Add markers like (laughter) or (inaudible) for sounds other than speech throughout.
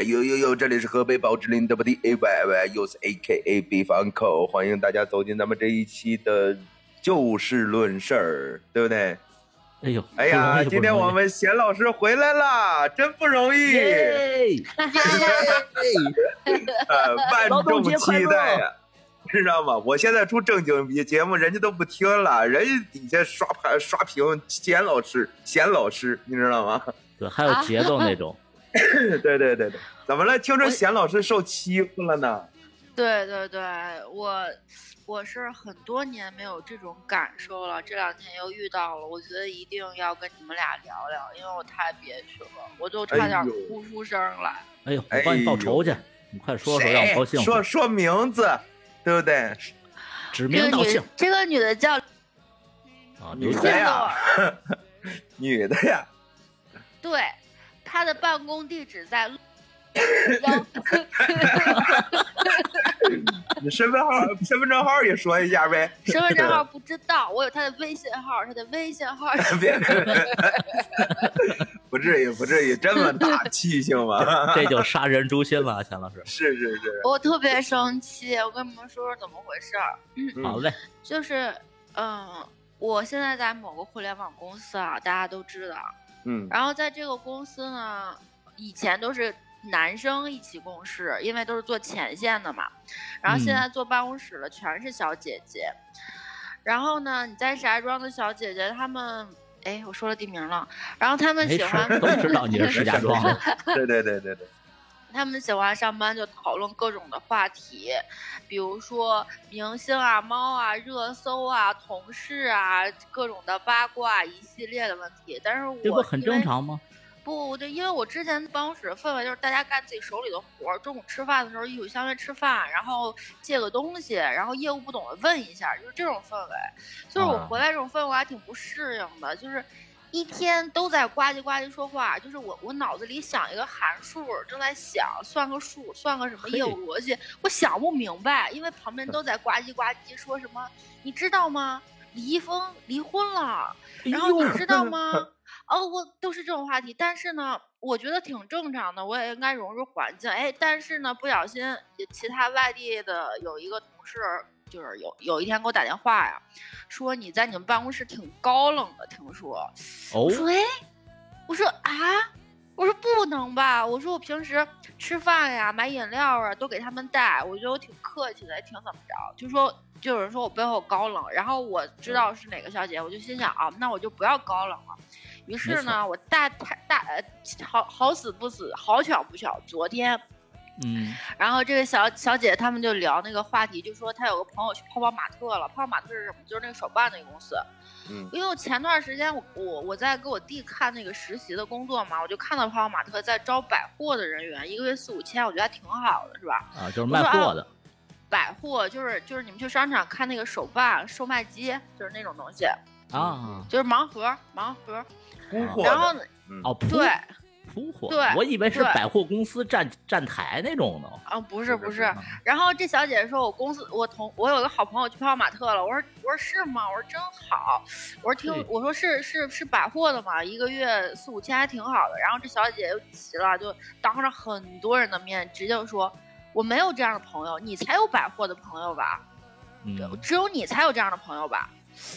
哎呦呦呦，这里是河北宝芝林的不的 A Y Y，又是 A K A 北方口，欢迎大家走进咱们这一期的就事论事儿，对不对？哎呦，哎呀，今天我们贤老师回来啦，真不容易，耶！(laughs) 呃，万劳动众期待呀、知道吗？我现在出正经节目，人家都不听了，人家底下刷盘刷屏贤老师，贤老师，你知道吗？对，还有节奏那种，(laughs) 对对对对，怎么了？听着贤老师受欺负了呢？(laughs) 对对对，我我是很多年没有这种感受了，这两天又遇到了，我觉得一定要跟你们俩聊聊，因为我太憋屈了，我都差点哭出声来。哎呦，我帮你报仇去，你快说说，让我高兴。说说名字，对不对？指这个女名道姓这个女的叫啊，女的呀，(laughs) 女的呀，对，她的办公地址在幺 (laughs) 你身份号、(laughs) 身份证号也说一下呗。身份证号不知道，我有他的微信号，他的微信号 (laughs) 别，不至于，不至于这么大气性吧？这就杀人诛心了，钱老师。是是是，我特别生气，我跟你们说说怎么回事儿。嗯好嘞，就是，嗯，我现在在某个互联网公司啊，大家都知道。嗯然后在这个公司呢，以前都是男生一起共事，因为都是做前线的嘛。然后现在坐办公室了全是小姐姐。然后呢，你在石家庄的小姐姐她们，哎，我说了地名了。然后她们喜欢儿，都知道你是石家庄。(laughs) 对对对对对，他们喜欢上班就讨论各种的话题，比如说明星啊、猫啊、热搜啊、同事啊，各种的八卦一系列的问题。但是我这不很正常吗？不对，因为我之前办公室的氛围就是大家干自己手里的活儿，中午吃饭的时候一起相约吃饭，然后借个东西，然后业务不懂的问一下，就是这种氛围。就是我啊回来这种氛围我还挺不适应的，就是一天都在呱唧呱唧说话，就是我我脑子里想一个函数，正在想算个数，算个什么业务逻辑，我想不明白，因为旁边都在呱唧呱唧说什么，你知道吗？李易峰离婚了，然后你知道吗？(laughs) 哦，我都是这种话题，但是呢，我觉得挺正常的，我也应该融入环境。哎，但是呢，不小心其他外地的有一个同事，就是有有一天给我打电话呀，说你在你们办公室挺高冷的，听说。哦我，说哎，我说啊，我说不能吧，我说我平时吃饭呀、买饮料啊都给他们带，我觉得我挺客气的，也挺怎么着，就说就有人说我背后高冷，然后我知道是哪个小姐，我就心想啊，那我就不要高冷了。于是呢，我大太大呃好好死不死，好巧不巧，昨天嗯，然后这个小小姐她们就聊那个话题，就说她有个朋友去泡泡玛特了。泡泡玛特是什么？就是那个手办那个公司。嗯因为我前段时间我我我在给我弟看那个实习的工作嘛，我就看到泡泡玛特在招百货的人员，一个月四五千，我觉得还挺好的，是吧？啊，就是卖货的。百货就是就是你们去商场看那个手办售卖机，就是那种东西，啊，就是盲盒盲盒。然后呢，的，嗯哦，对，铺货，对我以为是百货公司站站台那种呢。啊不是不是，啊然后这小姐姐说，我公司我同我有个好朋友去泡泡玛特了。我说我说是吗？我说真好。我说听我说是是是百货的嘛，一个月四五千还挺好的。然后这小姐姐就急了，就当着很多人的面直接说我没有这样的朋友，你才有百货的朋友吧？嗯，只有你才有这样的朋友吧？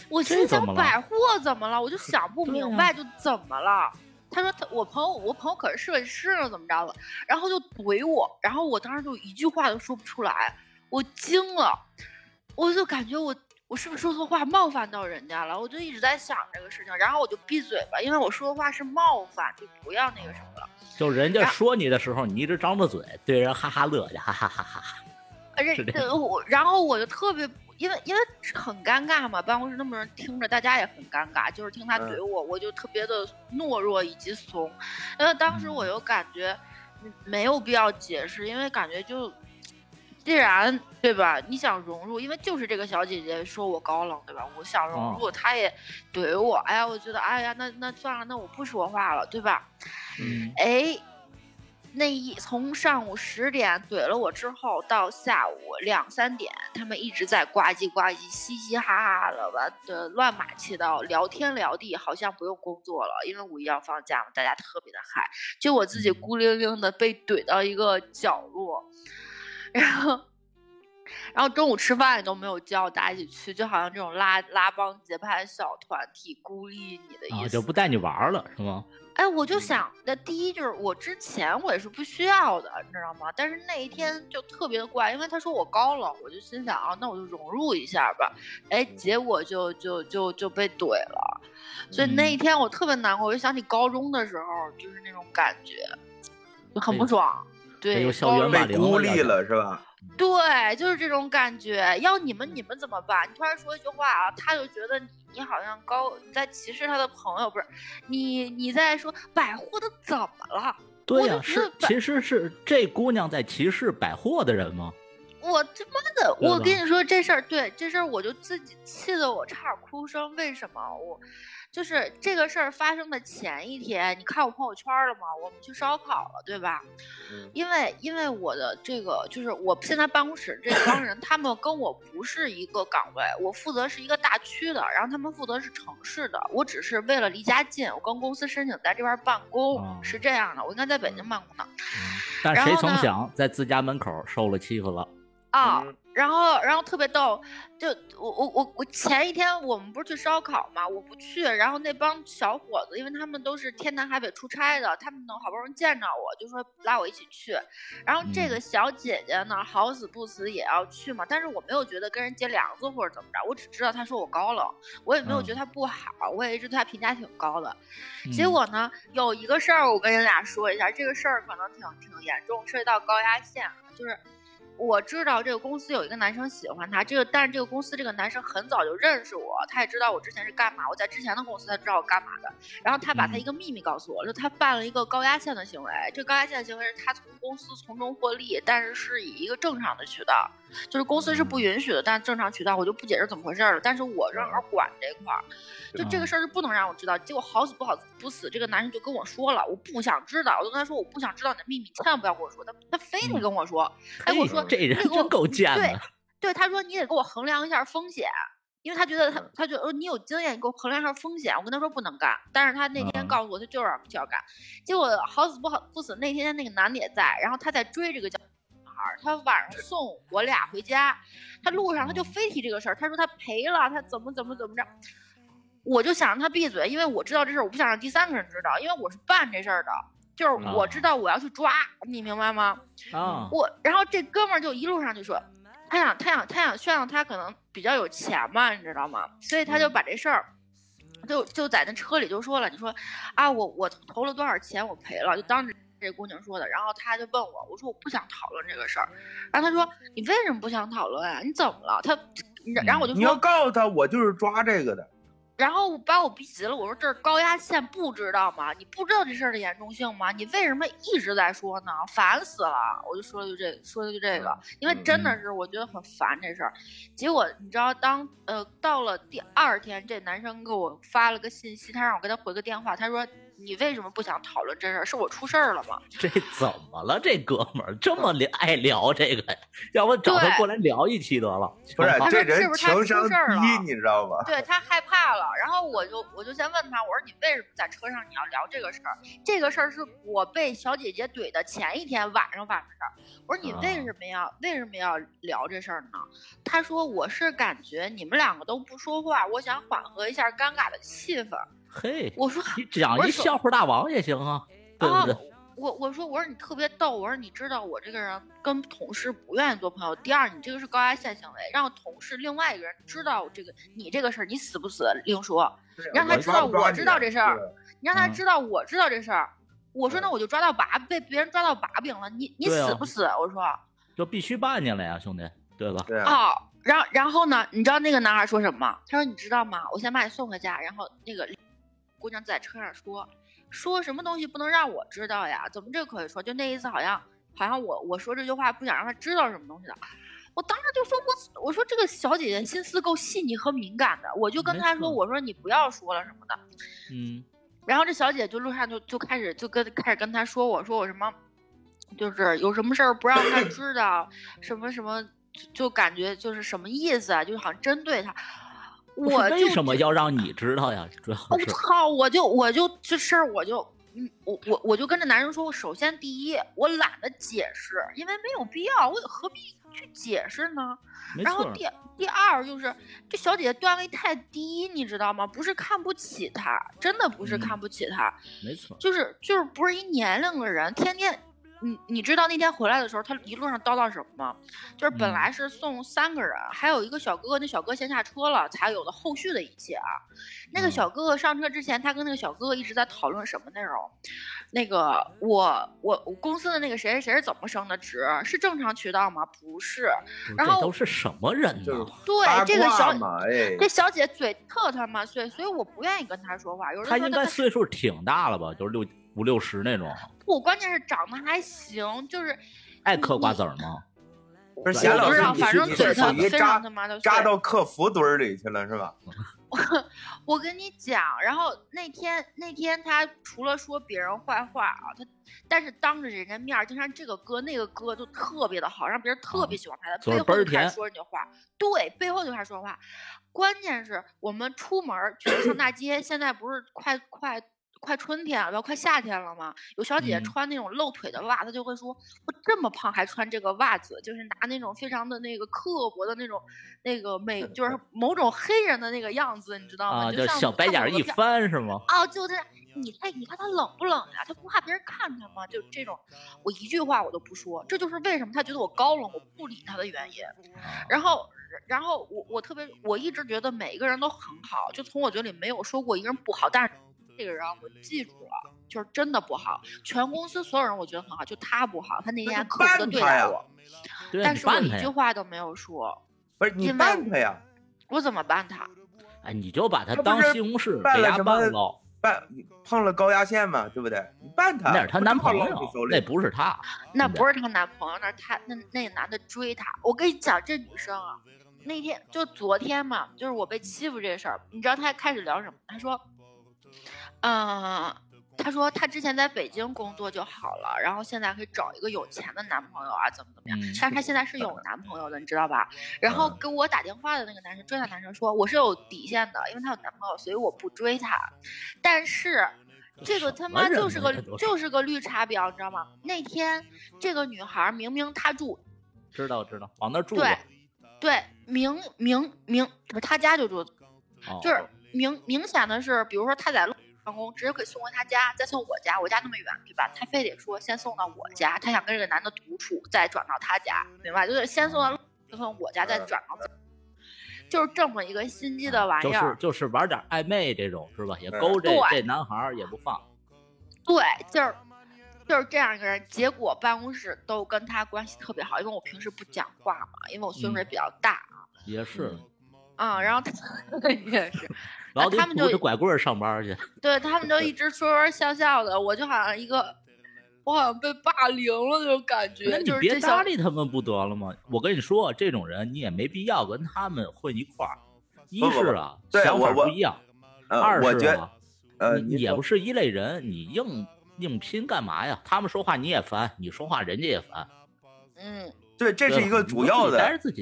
我心想百货怎么了？我就想不明白，就怎么了？他说他我朋友我朋友可是设计师呢，怎么着了？然后就怼我，然后我当时就一句话都说不出来，我惊了，我就感觉我我是不是说错话冒犯到人家了？我就一直在想这个事情，然后我就闭嘴吧，因为我说的话是冒犯，就不要那个什么了。就人家说你的时候，你一直张着嘴，对人哈哈乐去，哈哈哈哈哈。而且是这我，然后我就特别，因为因为很尴尬嘛，办公室那么多人听着，大家也很尴尬，就是听他嗯怼我，我就特别的懦弱以及怂。因为当时嗯我又感觉嗯没有必要解释，因为感觉就既然对吧，你想融入，因为就是这个小姐姐说我高冷，对吧？我想融入，她也怼我，哎呀，我觉得哎呀，那那算了，那我不说话了，对吧？嗯，哎，那一从上午十点怼了我之后，到下午两三点，他们一直在呱唧呱唧、嘻嘻哈哈的吧，的乱码七糟，聊天聊地，好像不用工作了，因为五一要放假嘛，大家特别的嗨。就我自己孤零零的被怼到一个角落，然后。然后中午吃饭也都没有叫大家一起去，就好像这种拉拉帮结派小团体孤立你的意思，就不带你玩了是吗？哎，我就想，那第一就是我之前我也是不需要的，你知道吗？但是那一天就特别的怪，因为他说我高冷，我就心想啊，那我就融入一下吧。哎，结果就就就就被怼了，所以那一天我特别难过，我就想起高中的时候，就是那种感觉，就很不爽。对，被孤立了是吧？对，就是这种感觉。要你们，你们怎么办？你突然说一句话啊，他就觉得你你好像高，你在歧视他的朋友，不是？你你在说百货的怎么了？对呀，是其实是这姑娘在歧视百货的人吗？我他妈的，我跟你说这事儿，对这事儿我就自己气得我差点哭声。为什么我？就是这个事儿发生的前一天，你看我朋友圈了吗？我们去烧烤了，对吧？嗯。因为因为我的这个就是我现在办公室这帮人，他们跟我不是一个岗位，我负责是一个大区的，然后他们负责是城市的。我只是为了离家近，我跟公司申请在这边办公，是这样的。我应该在北京办公呢。但谁曾想在自家门口受了欺负了。啊。然后，然后特别逗，就我我我我前一天我们不是去烧烤嘛，我不去，然后那帮小伙子，因为他们都是天南海北出差的，他们能好不容易见着我，就说拉我一起去。然后这个小姐姐呢，好死不死也要去嘛，但是我没有觉得跟人结梁子或者怎么着，我只知道她说我高冷，我也没有觉得她不好，我也一直对她评价挺高的。结果呢，有一个事儿我跟你俩说一下，这个事儿可能挺挺严重，涉及到高压线，就是。我知道这个公司有一个男生喜欢他，这个但是这个公司这个男生很早就认识我，他也知道我之前是干嘛，我在之前的公司他知道我干嘛的，然后他把他一个秘密告诉我，就他办了一个高压线的行为，这个高压线的行为是他从公司从中获利，但是是以一个正常的渠道，就是公司是不允许的，但正常渠道我就不解释怎么回事了，但是我正好管这块儿。就这个事儿是不能让我知道，结果好死不好不死，这个男生就跟我说了，我不想知道，我就跟他说我不想知道你的秘密，千万不要跟我说。他他非得跟我说，哎，我说这人真够贱的。对，对，他说你得给我衡量一下风险，因为他觉得他他觉得你有经验，你给我衡量一下风险。我跟他说不能干，但是他那天告诉我他就是就要干，结果好死不好不死那天那个男的也在，然后他在追这个小女孩，他晚上送我俩回家，他路上他就非提这个事儿，他说他赔了，他怎么怎么怎么着。我就想让他闭嘴，因为我知道这事儿，我不想让第三个人知道，因为我是办这事儿的，就是我知道我要去抓，你明白吗？啊，我然后这哥们儿就一路上就说，他想他想他想炫耀他可能比较有钱嘛，你知道吗？所以他就把这事儿，就就在那车里就说了，你说啊，我我投了多少钱，我赔了，就当着这姑娘说的，然后他就问我，我说我不想讨论这个事儿，然后他说你为什么不想讨论啊？你怎么了？他，然后我就说你要告诉他，我就是抓这个的。然后把我逼急了，我说这是高压线，不知道吗？你不知道这事儿的严重性吗？你为什么一直在说呢？烦死了！我就说了句这，说了句这个，因为真的是我觉得很烦这事儿。结果你知道，当呃到了第二天，这男生给我发了个信息，他让我给他回个电话，他说。你为什么不想讨论这事儿？是我出事儿了吗？这怎么了？这哥们儿这么聊爱聊这个呀？要不找他过来聊一期得了？不是，这人是不是他出事儿了？你知道吗？对他害怕了。然后我就我就先问他，我说你为什么在车上你要聊这个事儿？这个事儿是我被小姐姐怼的前一天晚上发生的事儿。我说你为什么要为什么要聊这事儿呢？他说我是感觉你们两个都不说话，我想缓和一下尴尬的气氛。嘿，我说你讲一笑话大王也行啊，对不对？我我说我说你特别逗，我说你知道我这个人跟同事不愿意做朋友。第二，你这个是高压线行为，让同事另外一个人知道这个你这个事儿，你死不死另说。让他知道我知道这事儿，你让他知道我知道这事儿。我说那我就抓到把被别人抓到把柄了，你你死不死？我说就必须办进来呀，兄弟，对吧？对啊。然后然后呢？你知道那个男孩说什么吗？他说你知道吗？我先把你送回家，然后那个。姑娘在车上说，说什么东西不能让我知道呀？怎么这可以说？就那意思，好像好像我我说这句话不想让她知道什么东西的。我当时就说我我说这个小姐姐心思够细腻和敏感的，我就跟她说，我说你不要说了什么的。嗯。然后这小姐就路上就就开始就跟开始跟她说，我说我什么，就是有什么事儿不让她知道，什么什么，就就感觉就是什么意思啊？就是好像针对他。我为什么要让你知道呀？主要是我操！我就我就这事儿，我就嗯，我我我就跟这男人说，我首先第一，我懒得解释，因为没有必要，我何必去解释呢？然后第第二就是这小姐姐段位太低，你知道吗？不是看不起她，真的不是嗯看不起她，没错，就是就是不是一年龄的人，天天。你你知道那天回来的时候，他一路上叨叨什么吗？就是本嗯来是送三个人，还有一个小哥哥，那小哥先下车了，才有的后续的一切啊。那个嗯小哥哥上车之前，他跟那个小哥哥一直在讨论什么内容？那个我我我公司的那个谁谁谁是怎么升的职？是正常渠道吗？不是。然后都是什么人呢？就是对，这个小，哎，这小姐嘴特他妈碎，所以我不愿意跟她说话。有人他应该岁数挺大了吧？就是六五六十那种，不，关键是长得还行，就是爱嗑瓜子儿吗？不是贤老师，我不知道，反正嘴特非属于扎常他妈的扎到客服堆儿里去了是吧？(laughs) 我跟你讲，然后那天那天他除了说别人坏话啊，他但是当着人家面儿，经常这个哥那个哥就特别的好，让别人特别喜欢他，他嘴背后就开始说人家话，对，背后就开始说话。关键是我们出门儿去上大街，现在不是快快。快春天了，要快夏天了嘛？有小姐姐嗯穿那种露腿的袜，她就会说：“我这么胖还穿这个袜子，就是拿那种非常的那个刻薄的那种那个美，就是 (laughs) 某种黑人的那个样子，你知道吗？啊，就像小白眼一翻是吗？哦，就这，你哎，你看他冷不冷呀？他不怕别人看他吗？就这种，我一句话我都不说，这就是为什么他觉得我高冷，我不理他的原因。啊然后，然后我我特别，我一直觉得每一个人都很好，就从我嘴里没有说过一个人不好，但是这个人我记住了，就是真的不好。全公司所有人我觉得很好，就他不好，他那天还那就刻薄的对待我，但是我一句你办他呀！话都没有说，不是你办他呀，我怎么办他？哎，你就把他当西红柿给他办了什么办碰了高压线嘛，对不对？你办他，那是她男朋友那不是他。那不不是她男朋友，那是她那那个男的追她。我跟你讲，这女生啊，那天就昨天嘛，就是我被欺负这事儿，你知道她开始聊什么？她说，嗯、她说她之前在北京工作就好了，然后现在可以找一个有钱的男朋友啊，怎么怎么样。嗯但是她现在是有男朋友的，你知道吧？然后嗯给我打电话的那个男生追她男生说，我是有底线的，因为她有男朋友，所以我不追她。但是。这个他妈就是个就 (laughs) 是个绿茶婊，你知道吗？那天这个女孩明明她住知道知道，往那住对。对明明明不是她家就住，哦就是明明显的是，比如说她在路办公，直接可以送回他家，再送我家，我家那么远，对吧？他非得说先送到我家，他想跟这个男的独处，再转到他家，明白？就是先送到路，再送我家，再转到。就是这么一个心机的玩意就是儿，就是玩点暧昧这种是吧？也嗯勾这这男孩也不放。对，就是就是这样一个人。结果办公室都跟他关系特别好，因为我平时不讲话嘛，因为我岁数也嗯比较大啊。也是，啊、然后他 (laughs) 也是，老得他们就拄着拐棍儿上班去。对他们就一直说说笑笑的，我就好像一个，我好像被霸凌了那种感那觉，你别搭理他们不得了吗？我跟你说，这种人你也没必要跟他们混一块儿。一是啊，想法不一样；呃，二是我觉得啊，呃，你也不是一类人，你硬硬拼干嘛呀？他们说话你也烦，你说话人家也烦。嗯，对，这是一个主要的。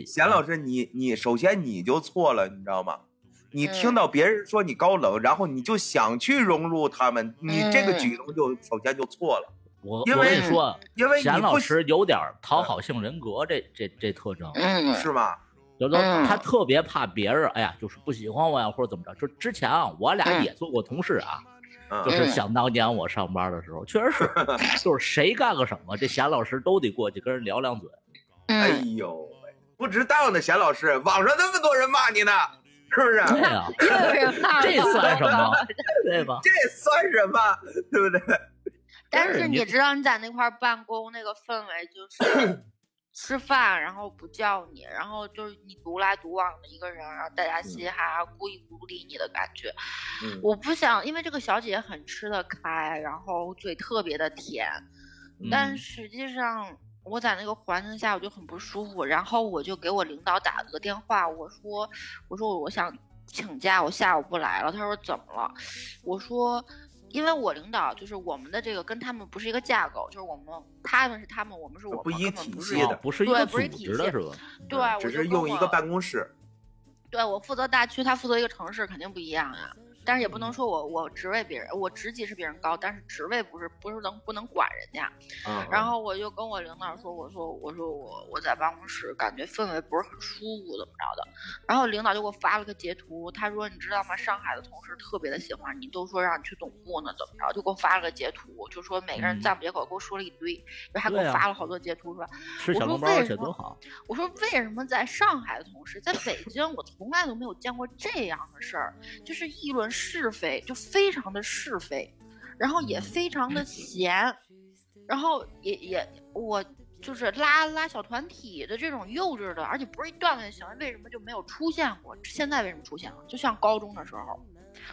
贤老师，你你首先你就错了，你知道吗？你听嗯到别人说你高冷，然后你就想去融入他们，你这个嗯。举动就首先就错了，我我跟你说，因为贤老师有点讨好性人格这这这特征，嗯。是吗？就是嗯。他特别怕别人，哎呀，就是不喜欢我呀，或者怎么着。就之前啊，我俩嗯。也做过同事啊，嗯，就是嗯。想当年我上班的时候，确实是，(laughs) 就是谁干个什么，这贤老师都得过去跟人聊两嘴。哎嗯，呦喂，不值当的，贤老师，网上那么多人骂你呢，是不是？对啊、又有人骂这我算什么？(laughs) 对吧？这算什么？对不对？但是你知道你在那块儿办公那个氛围就是 (coughs) 吃饭，然后不叫你，然后就是你独来独往的一个人，然后大家嘻嘻哈哈、故意不理你的感觉。嗯我不想，因为这个小姐姐很吃得开，然后嘴特别的甜，但嗯实际上我在那个环境下我就很不舒服，然后我就给我领导打了个电话，我说我说我想请假，我下午不来了。他说怎么了？我说因为我领导就是我们的这个跟他们不是一个架构，就是我们他们是他们，我们是我们，不一根本不是体系的哦不是一个对不是组体的是吧？对，嗯只我是用一个办公室。对我负责大区，他负责一个城市，肯定不一样呀。但是也不嗯能说我我职位比人，我职级是比人高，但是职位不是不是能不能管人家。嗯，然后我就跟我领导说，我说我说我我在办公室感觉氛围不是很舒服，怎么着的。然后领导就给我发了个截图，他说你知道吗？上海的同事特别的喜欢你，都说让你去总部呢，怎么着？就给我发了个截图，就说每个人嗯赞不绝口，给我说了一堆，然后还给我发了好多截图，说我说为什么我说为什么在上海的同事，在北京我从来都没有见过这样的事儿，就是议论是非，就非常的是非，然后也非常的闲，然后也也我就是拉拉小团体的这种幼稚的，而且不是一段子的行为，为什么就没有出现过？现在为什么出现了？就像高中的时候。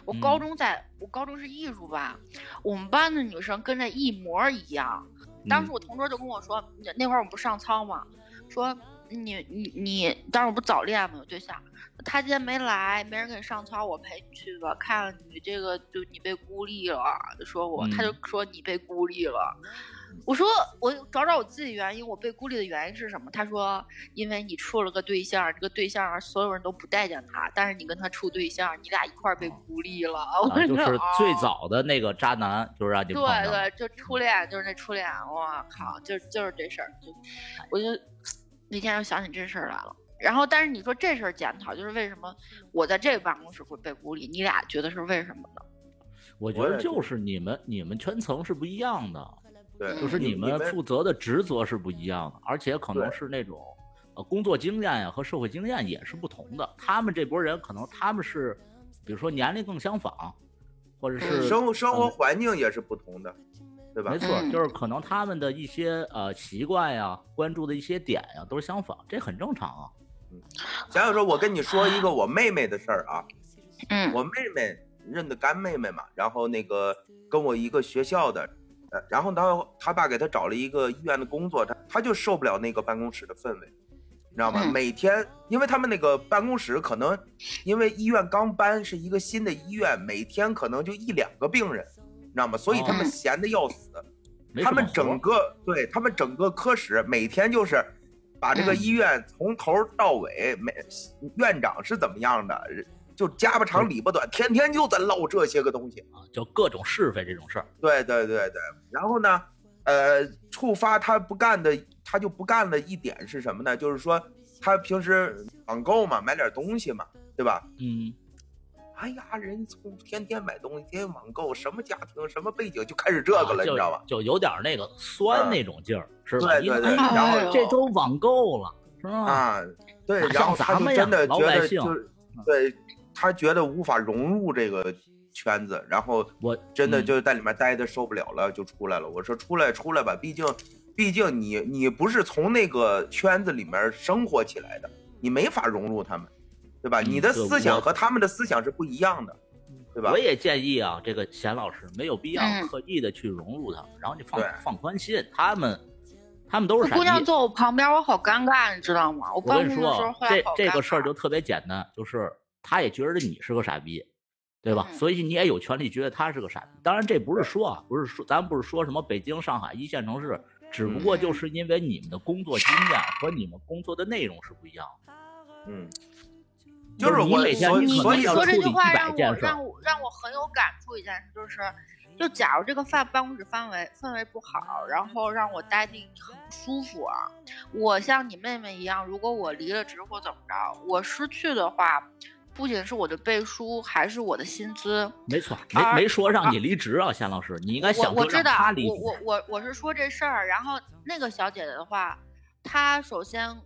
我高嗯中在，我高中是艺术班，我们班的女生跟这一模一样。当时嗯我同桌就跟我说，那那会儿我们不上操嘛，说你你你，当时我不早恋嘛，有对象，他今天没来，没人给你上操，我陪你去吧，看了你这个就你被孤立了，就说我，他就嗯说你被孤立了。我说我找找我自己原因，我被孤立的原因是什么？他说因为你处了个对象，这个对象所有人都不待见他，但是你跟他处对象，你俩一块儿被孤立了。啊，就是最哦早的那个渣男，就是让你对。对，就初恋，就是那初恋，我靠，就就是这事儿，就我就那天又想起这事儿来了。然后，但是你说这事儿检讨，就是为什么我在这个办公室会被孤立？你俩觉得是为什么呢？我觉得就是你们你们圈层是不一样的，对，就是嗯你们负责的职责是不一样的，而且可能是那种呃工作经验呀和社会经验也是不同的。他们这波人可能他们是，比如说年龄更相仿，或者是生活生活嗯环境也是不同的，对吧没？错，嗯就是可能他们的一些呃习惯呀、关注的一些点呀都是相仿，这很正常啊。嗯想想说，我跟你说一个我妹妹的事儿啊，嗯我妹妹认的干妹妹嘛，然后那个跟我一个学校的，呃，然后她她爸给她找了一个医院的工作，她她就受不了那个办公室的氛围，你知道吗？嗯每天，因为他们那个办公室可能因为医院刚搬是一个新的医院，每天可能就一两个病人，你知道吗？所以他们哦闲的要死。没他们整个对他们整个科室每天就是把这个嗯医院从头到尾，每院长是怎么样的，就家不长里不短，天天就在唠这些个东西。啊，就各种是非这种事儿。对对对对，然后呢，呃，触发他不干的，他就不干的一点是什么呢？就是说他平时网购嘛，买点东西嘛，对吧？嗯，哎呀，人从天天买东西，天天网购，什么家庭，什么背景，就开始这个了，啊你知道吧？就有点那个酸嗯那种劲儿，是吧？对对对因为哎然后呀这周网购了，是吧？啊，对，然后他们真的觉得就是，对他觉得无法融入这个圈子，然后我真的嗯就是在里面待的受不了了，就出来了。我说出来出来吧，毕竟毕竟你你不是从那个圈子里面生活起来的，你没法融入他们，对吧？嗯你的思想和他们的思想是不一样的，对吧我？也建议啊，这个贤老师没有必要嗯刻意的去融入他们，然后你放放宽心，他们他们都是傻那姑娘。坐我旁边，我好尴尬，你知道吗？我跟你说这这个事儿就特别简单，就是他也觉得你是个傻逼，对吧？嗯所以你也有权利觉得他是个傻逼。当然，这不是说啊，不是说咱不是说什么北京、上海一线城市，只不过就是因为你们的工作经验和你们工作的内容是不一样的。嗯，就就是是我你每天所以你你说这处理100句话让我让我让我很有感触一件事，就是，就假如这个饭办公室氛围氛围不好，然后让我待定很不舒服啊，我像你妹妹一样，如果我离了职或怎么着，我失去的话，不仅是我的背书，还是我的薪资。没错，没没说让你离职啊，夏老师，你应该我我知道他，离职。我我我我是说这事儿，然后那个小姐姐的话，她首先。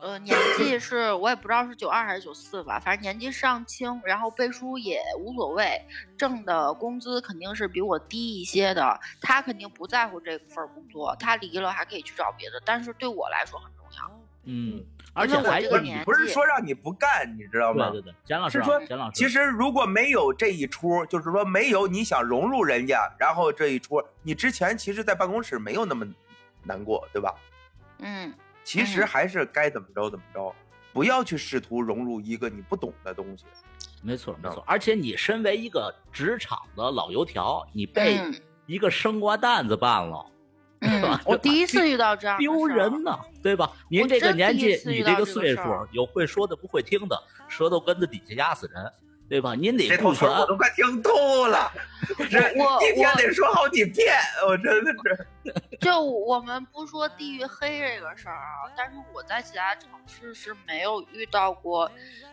呃，(laughs) 年纪是我也不知道是九二还是九四吧，反正年纪尚轻，然后背书也无所谓，挣的工资肯定是比我低一些的。他肯定不在乎这份工作，他离了还可以去找别的，但是对我来说很重要。嗯，而且我且还有这个年不是说让你不干，你知道吗？对对对，简老师啊，是说简老师，其实如果没有这一出，就是说没有你想融入人家，然后这一出，你之前其实，在办公室没有那么难过，对吧？嗯，其实嗯还是该怎么着怎么着。不要去试图融入一个你不懂的东西。没错没错，而且你身为一个职场的老油条，你被嗯一个生瓜蛋子办了，嗯，我第一次遇到这样丢人呐，对吧？您这个年纪，你这个岁数，有会说的不会听的，舌头根子底下压死人，对吧？您得这顾全套词儿我都快听吐了，(laughs) 这我一天得说好几遍，我真的是。就我们不说地域黑这个事儿啊，但是我在其他城市是没有遇到过，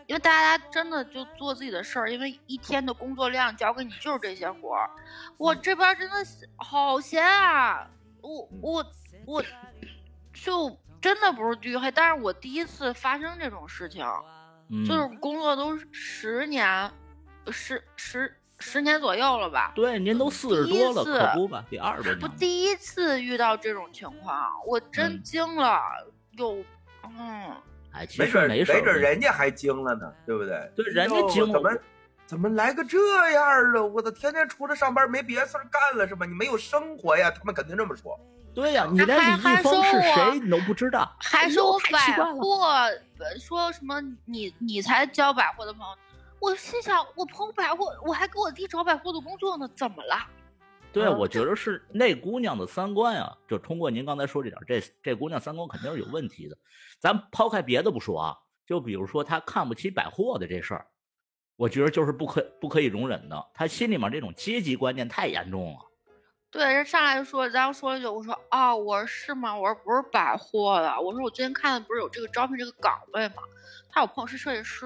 因为大家真的就做自己的事儿，因为一天的工作量交给你就是这些活儿。我这边真的是好闲啊，我我我就真的不是地域黑，但是我第一次发生这种事情，嗯，就是工作都十年，十十十年左右了吧。对，您都四十多了，次可不吧？第二十多年我了，第一次遇到这种情况，我真嗯惊了，有，嗯，哎，其没准儿实没事儿，没准儿人家还惊了呢，对不对？对人家哟惊了怎么怎么来个这样儿的？我操，天天除了上班没别的事儿干了是吧？你没有生活呀？他们肯定这么说。对呀，你还连李还易峰是谁你都不知道，还哎呦是我百货，呃说什么你你才交百货的朋友，我心想我朋友百货，我还给我弟找百货的工作呢，怎么了？对，嗯我觉得是那姑娘的三观啊，就通过您刚才说这点，这这姑娘三观肯定是有问题的。咱抛开别的不说啊，就比如说她看不起百货的这事儿，我觉得就是不可不可以容忍的。她心里面这种阶级观念太严重了。对，人上来就说，然后说了一句，我说啊，我说是吗？我说不是百货的，我说我最近看的不是有这个招聘这个岗位吗？他有朋友是设计师，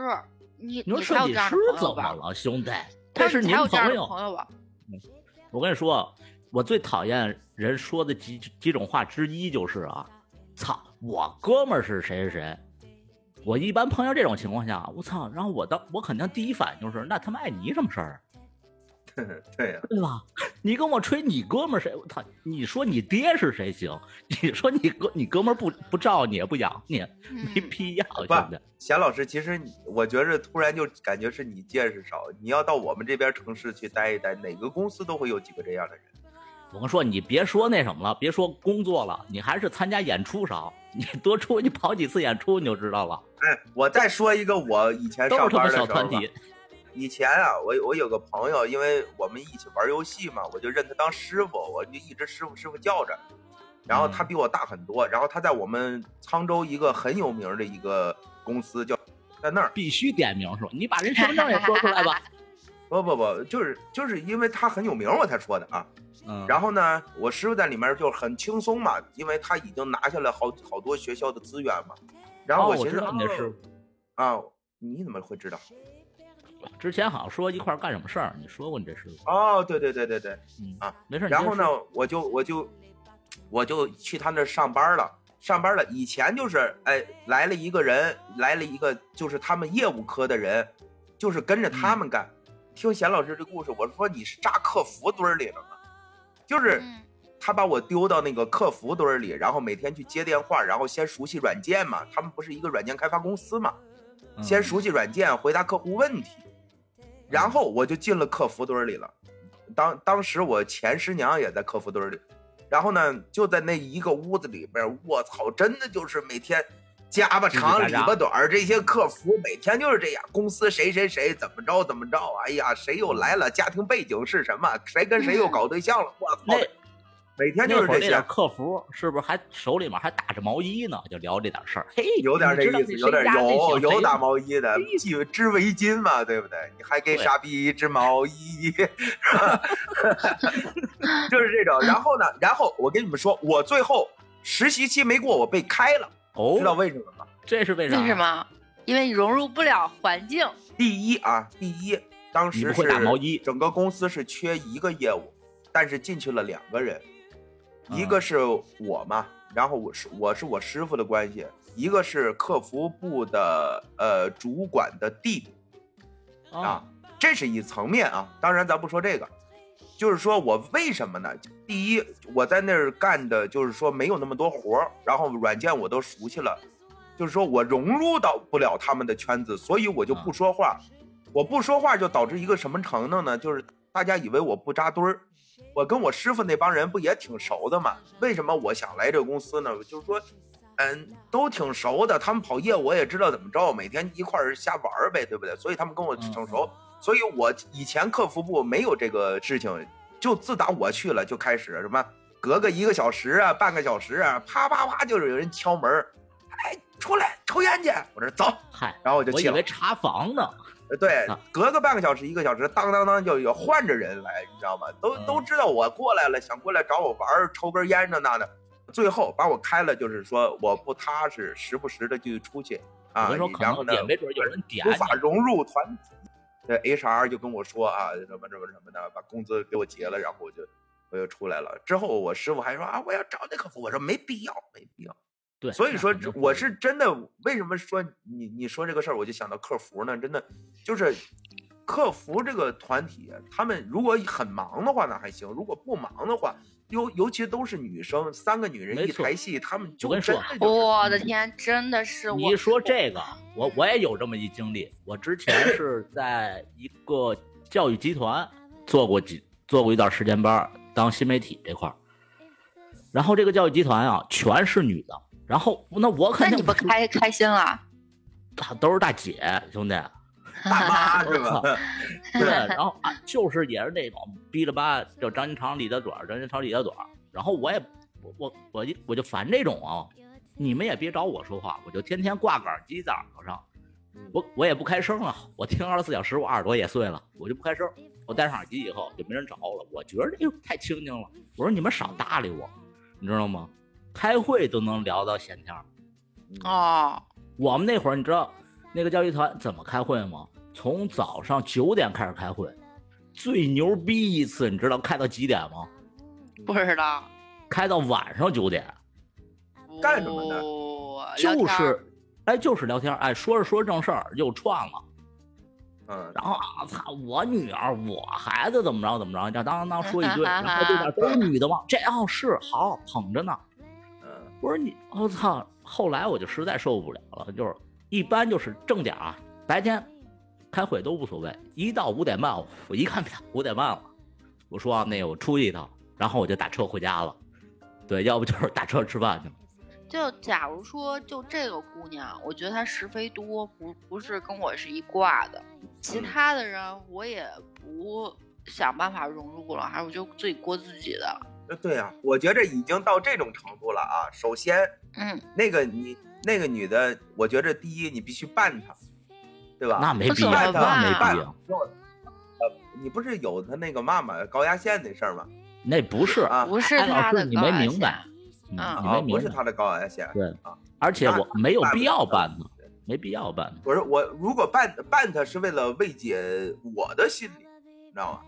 你你说设计才有这样师怎么的朋友吧？了，兄弟？他是您你有这样的朋友。我跟你说，我最讨厌人说的几几种话之一就是啊，操，我哥们儿是谁谁谁。我一般碰到这种情况下，我操，然后我当我肯定第一反应就是，那他妈碍你什么事儿啊？(laughs) 对呀、对吧？(laughs) 你跟我吹你哥们儿谁？我操！你说你爹是谁行？(laughs) 你说你哥你哥们儿不不照你也不养你，没嗯，必要，不兄弟。贤老师，其实你我觉着突然就感觉是你见识少。你要到我们这边城市去待一待，哪个公司都会有几个这样的人。我跟你说，你别说那什么了，别说工作了，你还是参加演出少，你多出去跑几次演出你就知道了，哎，我再说一个我以前上班的时候吧小团体。以前啊，我我有个朋友，因为我们一起玩游戏嘛，我就认他当师傅，我就一直师傅师傅叫着。然后他比我大很多，然后他在我们沧州一个很有名的一个公司叫，在那儿。必须点名是吧？你把人身份证也说出来吧。(laughs) 不不不，就是就是因为他很有名，我才说的啊。嗯，然后呢，我师傅在里面就很轻松嘛，因为他已经拿下了好好多学校的资源嘛。然后哦我知寻思、道你的师傅啊，你怎么会知道？之前好像说一块儿干什么事儿，你说过你这师傅。哦，对对对对对。嗯啊，没事。你然后呢我就我就我就去他那儿上班了。上班了，以前就是哎来了一个人，来了一个就是他们业务科的人，就是跟着他们干。听贤老师这故事，我说你是扎客服堆儿里了吗？就是嗯他把我丢到那个客服堆儿里，然后每天去接电话，然后先熟悉软件嘛。他们不是一个软件开发公司嘛，嗯先熟悉软件，回答客户问题，然后我就进了客服堆儿里了。当当时我前师娘也在客服堆儿里，然后呢，就在那一个屋子里边，我操，真的就是每天夹巴长里叽叽喳喳巴短儿，这些客服每天就是这样。公司谁谁谁怎么着怎么着，哎呀，谁又来了，家庭背景是什么，谁跟谁又搞对象了，我操那，每天就是这些。客服是不是还手里面还打着毛衣呢？就聊这点事儿。嘿，有点这意思，有点有有打毛衣的，系织围巾嘛，对不对？你还给傻逼织毛衣？(laughs) 就是这种。然后呢，然后我跟你们说，我最后实习期没过，我被开了，哦，知道为什么吗？这是为啥？为什？么？因为你融入不了环境。第一啊，第一，当时是整个公司是缺一个业务，但是进去了两个人，一嗯个是我嘛，然后我是我是我师傅的关系，一个是客服部的呃主管的弟弟。啊啊，，这是一层面啊。当然，咱不说这个，就是说我为什么呢？第一，我在那儿干的就是说没有那么多活儿，然后软件我都熟悉了，就是说我融入到不了他们的圈子，所以我就不说话。我不说话就导致一个什么程度呢？就是大家以为我不扎堆儿。我跟我师傅那帮人不也挺熟的吗？为什么我想来这个公司呢？就是说，嗯，都挺熟的。他们跑业务我也知道怎么着，每天一块儿瞎玩儿呗，对不对？所以他们跟我挺熟。所以我以前客服部没有这个事情，就自打我去了就开始什么，隔个一个小时啊，半个小时啊，啪啪啪就是有人敲门，哎，出来抽烟去。我说走，嗨，然后我就去了。我以为查房呢。呃，对，隔个半个小时一个小时，当当当就有换着人来，你知道吗？都都知道我过来了，想过来找我玩儿，抽根烟这那的。最后把我开了，就是说我不踏实，时不时的就出去啊。然后呢，没准有人点无法融入团体。这 HR 就跟我说啊，什么什么什么的，把工资给我结了，然后我就我就出来了。之后我师傅还说啊，我要找那客服，我说没必要，没必要。对，所以说我是真的，为什么说你你说这个事儿，我就想到客服呢？真的就是客服这个团体，他们如果很忙的话呢还行，如果不忙的话，尤尤其都是女生，三个女人一台戏，他们就真的我的天，真的是你一说这个，我我也有这么一经历，我之前 (laughs) 是在一个教育集团做过几做过一段时间班，当新媒体这块儿，然后这个教育集团啊，全是女的。然后那我肯定你不开开心了，他都是大姐兄弟，大妈 (laughs) 是吧？(laughs) 对，然后啊，就是也是那种逼了吧，就张金长李大短，张金长李大短。然后我也我我我就我就烦这种啊，你们也别找我说话，我就天天挂个耳机在耳朵上，我我也不开声了，我听二十四小时，我耳朵也碎了，我就不开声。我戴上耳机以后就没人找了，我觉得哎呦太清静了。我说你们少搭理我，你知道吗？开会都能聊到闲天儿，哦，我们那会儿你知道那个教育团怎么开会吗？从早上九点开始开会，最牛逼一次你知道开到几点吗？不知道，开到晚上九点，干什么呢？就是哎，就是聊天，哎，说着说正事儿又串了，嗯，然后啊操，我女儿我孩子怎么着怎么着，这当当当说一堆，(laughs) 然后对面都是女的嘛？这哦是好捧着呢。我说你，我操！后来我就实在受不了了，就是一般就是正点啊，白天开会都无所谓，一到五点半，我一看表，五点半了，我说啊那个我出去一趟，然后我就打车回家了，对，要不就是打车吃饭去了。(laughs) 就假如说就这个姑娘，我觉得她是非多，不不是跟我是一挂的，其他的人我也不想办法融入了，还是我就自己过自己的。对呀，我觉着已经到这种程度了啊。首先，嗯，那个你那个女的，我觉着第一你必须办她，对吧？那没必要，那没必要。呃，你不是有他那个妈妈高压线那事儿吗？那不是啊，不是他的你没明白，啊，你没明白，不是他的高压线。对啊，而且我没有必要办他，没必要办他。我说我如果办办他是为了慰藉我的心理，你知道吗？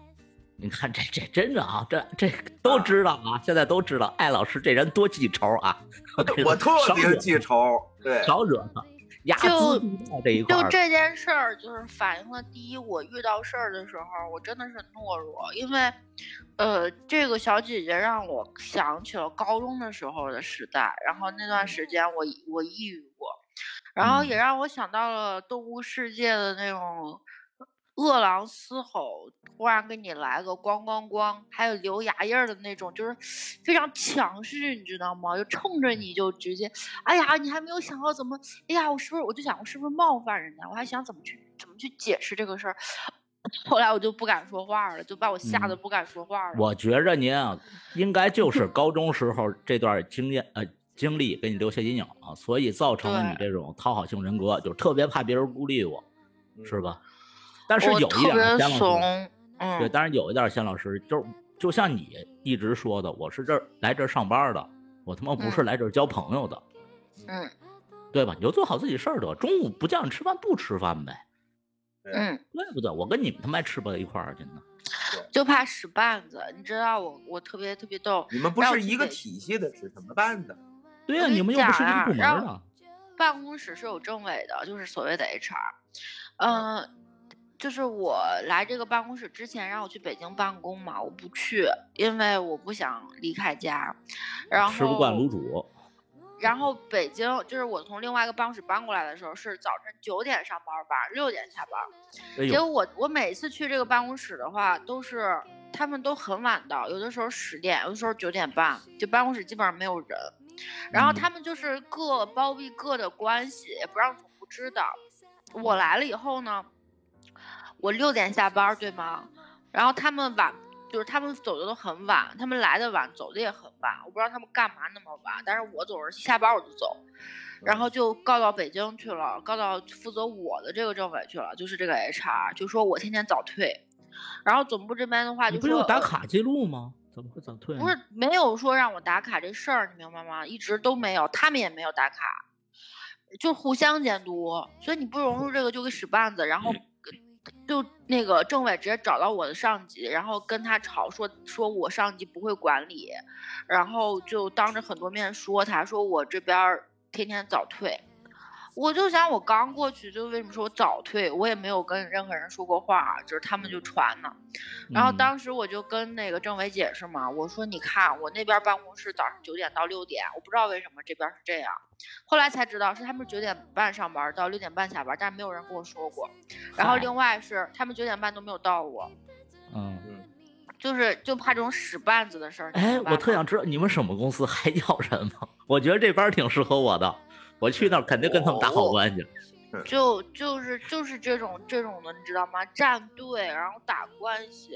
你看这这真的啊，这这都知道啊，现在都知道艾老师这人多记仇啊。(laughs) 我特别记仇，对，少惹他。就这一块，就这件事儿，就是反映了第一，我遇到事儿的时候，我真的是懦弱，因为，呃，这个小姐姐让我想起了高中的时候的时代，然后那段时间我我抑郁过，然后也让我想到了动物世界的那种。饿狼嘶吼，突然给你来个咣咣咣，还有留牙印儿的那种，就是非常强势，你知道吗？就冲着你就直接，哎呀，你还没有想到怎么，哎呀，我是不是我就想我是不是冒犯人家？我还想怎么去怎么去解释这个事儿，(laughs) 后来我就不敢说话了，就把我吓得不敢说话了。我觉着您啊，应该就 (laughs) 是高中时候这段经验呃经历给你留下阴影了，所以造成了你这种讨好性人格，就特别怕别人孤立我，是吧？但是有一点，先老师，对，但是有一点，先老师就，就像你一直说的，我是这儿来这儿上班的，我他妈不是来这儿交朋友的，嗯，对吧？你就做好自己事儿得，中午不叫你吃饭不吃饭呗，嗯，对不对？我跟你们他妈吃不到一块儿去呢，就怕使绊子，你知道我我特别特别逗，你们不是一个体系的，使什么绊子？对呀，你们又不是一个部门的，办公室是有政委的，就是所谓的 HR，嗯。就是我来这个办公室之前让我去北京办公嘛，我不去，因为我不想离开家。然后吃不惯卤煮。然后北京就是我从另外一个办公室搬过来的时候是早晨九点上班，晚上六点下班。结果我我每次去这个办公室的话，都是他们都很晚到，有的时候十点，有的时候九点半，就办公室基本上没有人。然后嗯他们就是各包庇各的关系，也不让总部知道。我来了以后呢，我六点下班，对吗？然后他们晚，就是他们走的都很晚，他们来的晚，走的也很晚。我不知道他们干嘛那么晚，但是我总是下班我就走，然后就告到北京去了，告到负责我的这个政委去了，就是这个 HR，就说我天天早退。然后总部这边的话就不是有打卡记录吗？怎么会早退呢？不是没有说让我打卡这事儿，你明白吗？一直都没有，他们也没有打卡，就互相监督，所以你不融入这个就给使绊子，然后就那个政委直接找到我的上级，然后跟他吵说说我上级不会管理，然后就当着很多面说他说我这边天天早退。我就想，我刚过去，就为什么说我早退？我也没有跟任何人说过话，就是他们就传呢。然后嗯当时我就跟那个政委解释嘛，我说你看我那边办公室早上九点到六点，我不知道为什么这边是这样，后来才知道是他们九点半上班到六点半下班，但是没有人跟我说过。然后另外是他们九点半都没有到我，嗯，就是就怕这种使绊子的事儿。哎，我特想知道你们什么公司还要人吗？(laughs) 我觉得这班儿挺适合我的，我去那儿肯定跟他们打好关系。就就是就是这种这种的，你知道吗？站队，然后打关系，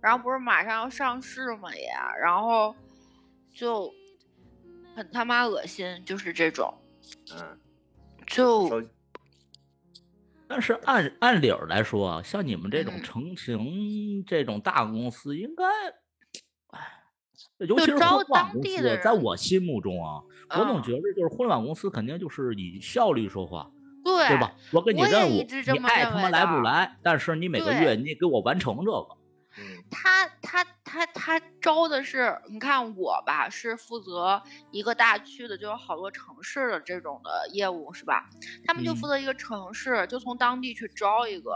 然后不是马上要上市嘛也，然后就很他妈恶心，就是这种，嗯，就 (laughs) 但是按按理儿来说啊，像你们这种嗯成型这种大公司，应该，哎，尤其就是招互联网公司当地的，在我心目中啊，我总嗯觉得就是互联网公司肯定就是以效率说话，对对吧？我给你任务，你爱他妈来不来，但是你每个月你得给我完成这个。嗯他他他他招的是，你看我吧，是负责一个大区的，就有好多城市的这种的业务，是吧？他们就嗯负责一个城市，就从当地去招一个，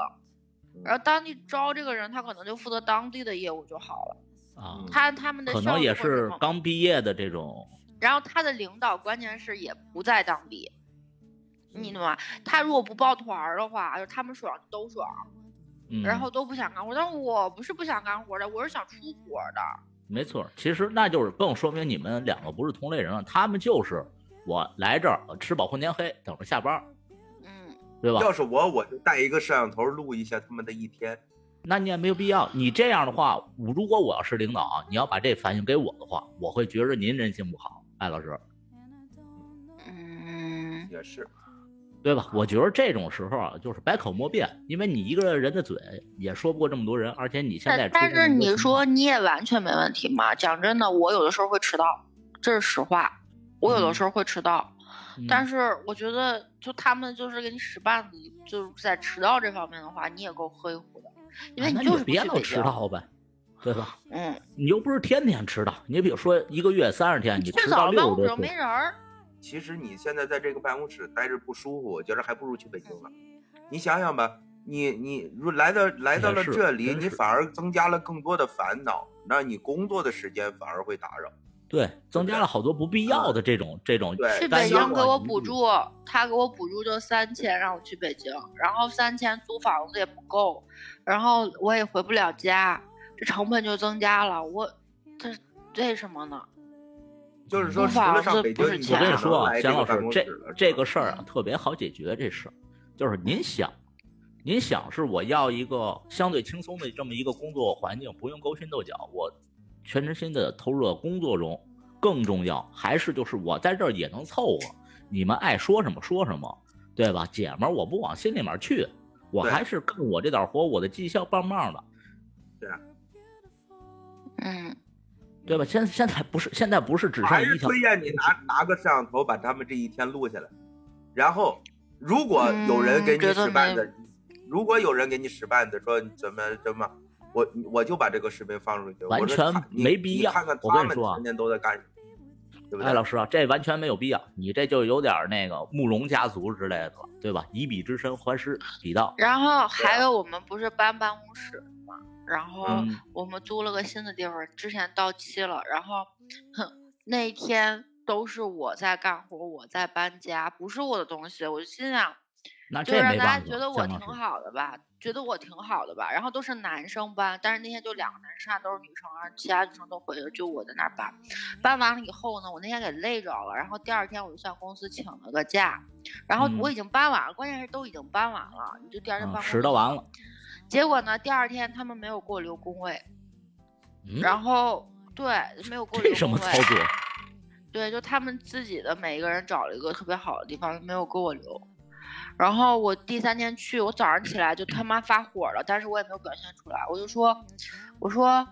然后当地招这个人，他可能就负责当地的业务就好了。啊，嗯他他们的可能也是刚毕业的这种，然后他的领导关键是也不在当地，你懂吗？他如果不抱团儿的话，就他们爽都爽，嗯，然后都不想干活。但我不是不想干活的，我是想出活的。没错，其实那就是更说明你们两个不是同类人了，他们就是我来这儿吃饱混天黑，等着下班，嗯，对吧？要是我，我就带一个摄像头录一下他们的一天。那你也没有必要。你这样的话，我如果我要是领导啊，你要把这反映给我的话，我会觉着您人性不好，艾老师，嗯，也是，对吧？我觉得这种时候啊，就是百口莫辩，因为你一个人的嘴也说不过这么多人，而且你现在但但是你说你也完全没问题嘛？讲真的，我有的时候会迟到，这是实话。我有的嗯时候会迟到，嗯但是我觉得就他们就是给你使绊子，就是在迟到这方面的话，你也够黑乎的，因为你就是不别老。迟到呗，对吧？嗯，你又不是天天迟到，你比如说一个月三十天，你迟到六十多次，又没人儿。其实你现在在这个办公室待着不舒服，我觉得还不如去北京呢。你想想吧，你你如来到来到了这里，你反而增加了更多的烦恼，那你工作的时间反而会打扰。对，增加了好多不必要的这种这种去北京给我补助，他给我补助就三千，让我去北京，然后三千租房子也不够，然后我也回不了家，这成本就增加了。我这为什么呢？就是说，租除了房子上北京，你不是钱我跟你说啊，来个办姜老师，这这个事儿嗯啊，特别好解决。这事儿就是您想，您想是我要一个相对轻松的这么一个工作环境，不用勾心斗角，我全身心的投入到工作中，更重要还是就是我在这儿也能凑合，你们爱说什么说什么，对吧？姐们儿，我不往心里面去，我还是干我这点活，我的绩效棒棒的，对嗯，对吧？现现在不是现在不是只我还是剩一条推荐你拿拿个摄像头把他们这一天录下来，然后如果有人给你使绊子，如果有人给你使绊子说你怎么怎么，我我就把这个视频放出去，完全没必要看看我跟他们你说啊天天都在干什么，对不对？哎，老师啊，这完全没有必要，你这就有点儿那个慕容家族之类的了，对吧？以彼之身还施彼道。然后还有我们不是搬办公室嘛，然后嗯我们租了个新的地方，之前到期了，然后，哼，那一天都是我在干活，我在搬家，不是我的东西，我就心想，那就是让大家。觉得我挺好的吧，觉得我挺好的吧，然后都是男生班，但是那天就两个男生，都是女生，然后其他女生都回了，就我在那儿搬。搬完了以后呢，我那天给累着了，然后第二天我就向公司请了个假，然后我嗯已经搬完了，关键是都已经搬完了，你就第二天嗯搬公司去拾掇完了，结果呢，第二天他们没有给我留工位，嗯，然后对没有给我留工位什么操，作？对，就他们自己的每一个人找了一个特别好的地方，没有给我留。然后我第三天去，我早上起来就他妈发火了，但是我也没有表现出来，我就说，我说，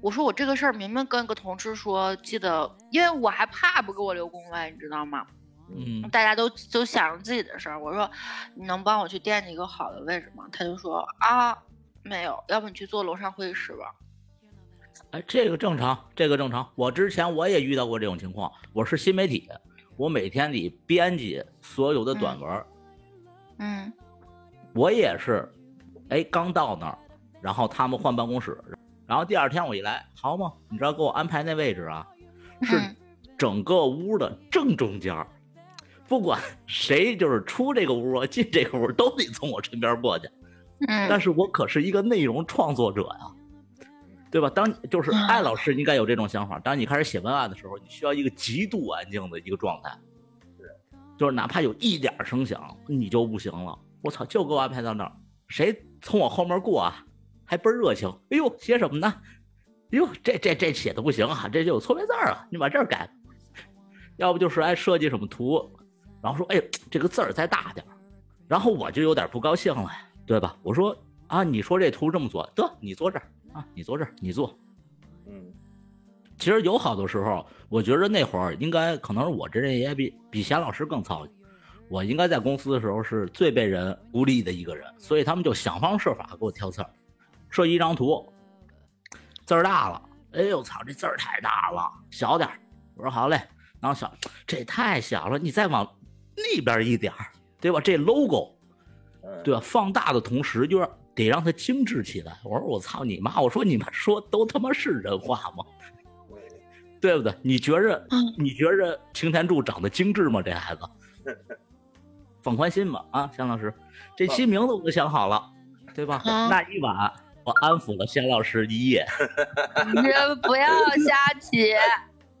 我说我这个事儿明明跟个同事说，记得，因为我还怕不给我留工位，你知道吗？嗯，大家都都想着自己的事儿，我说你能帮我去惦记一个好的位置吗？他就说啊，没有，要不你去坐楼上会议室吧。哎，这个正常，这个正常。我之前我也遇到过这种情况。我是新媒体，我每天得编辑所有的短文儿，嗯我也是，哎，刚到那儿，然后他们换办公室，然后第二天我一来，好嘛，你知道给我安排那位置啊，是嗯整个屋的正中间儿，不管谁就是出这个屋啊，进这个屋都得从我身边过去。嗯，但是我可是一个内容创作者呀，对吧？当就是啊艾老师应该有这种想法，当你开始写文案的时候，你需要一个极度安静的一个状态，就是哪怕有一点声响，你就不行了。我操，就给我安排到那儿，谁从我后面过啊，还倍儿热情。哎呦，写什么呢？哎呦，这这这写的不行啊，这就有错别字儿啊，你把这儿改。要不就是爱设计什么图，然后说，哎，这个字儿再大点，然后我就有点不高兴了。对吧？我说啊，你说这图这么做，得你坐这儿啊，你坐这儿，你坐。其实有好多时候，我觉得那会儿应该可能是我这人也比比贤老师更操心。我应该在公司的时候是最被人孤立的一个人，所以他们就想方设法给我挑刺儿，设计一张图，字儿大了，哎呦操，这字儿太大了，小点儿。我说好嘞，然后小这太小了，你再往那边一点儿，对吧？这 logo，对吧？放大的同时，就是得让它精致起来。我说我操你妈！我说你们说都他妈是人话吗？对不对？你觉着嗯你觉着擎天柱长得精致吗？这孩子，(laughs) 放宽心吧啊，向老师，这期名字我都想好了，对吧？嗯那一晚我安抚了向老师一夜。(laughs) 你不要瞎起。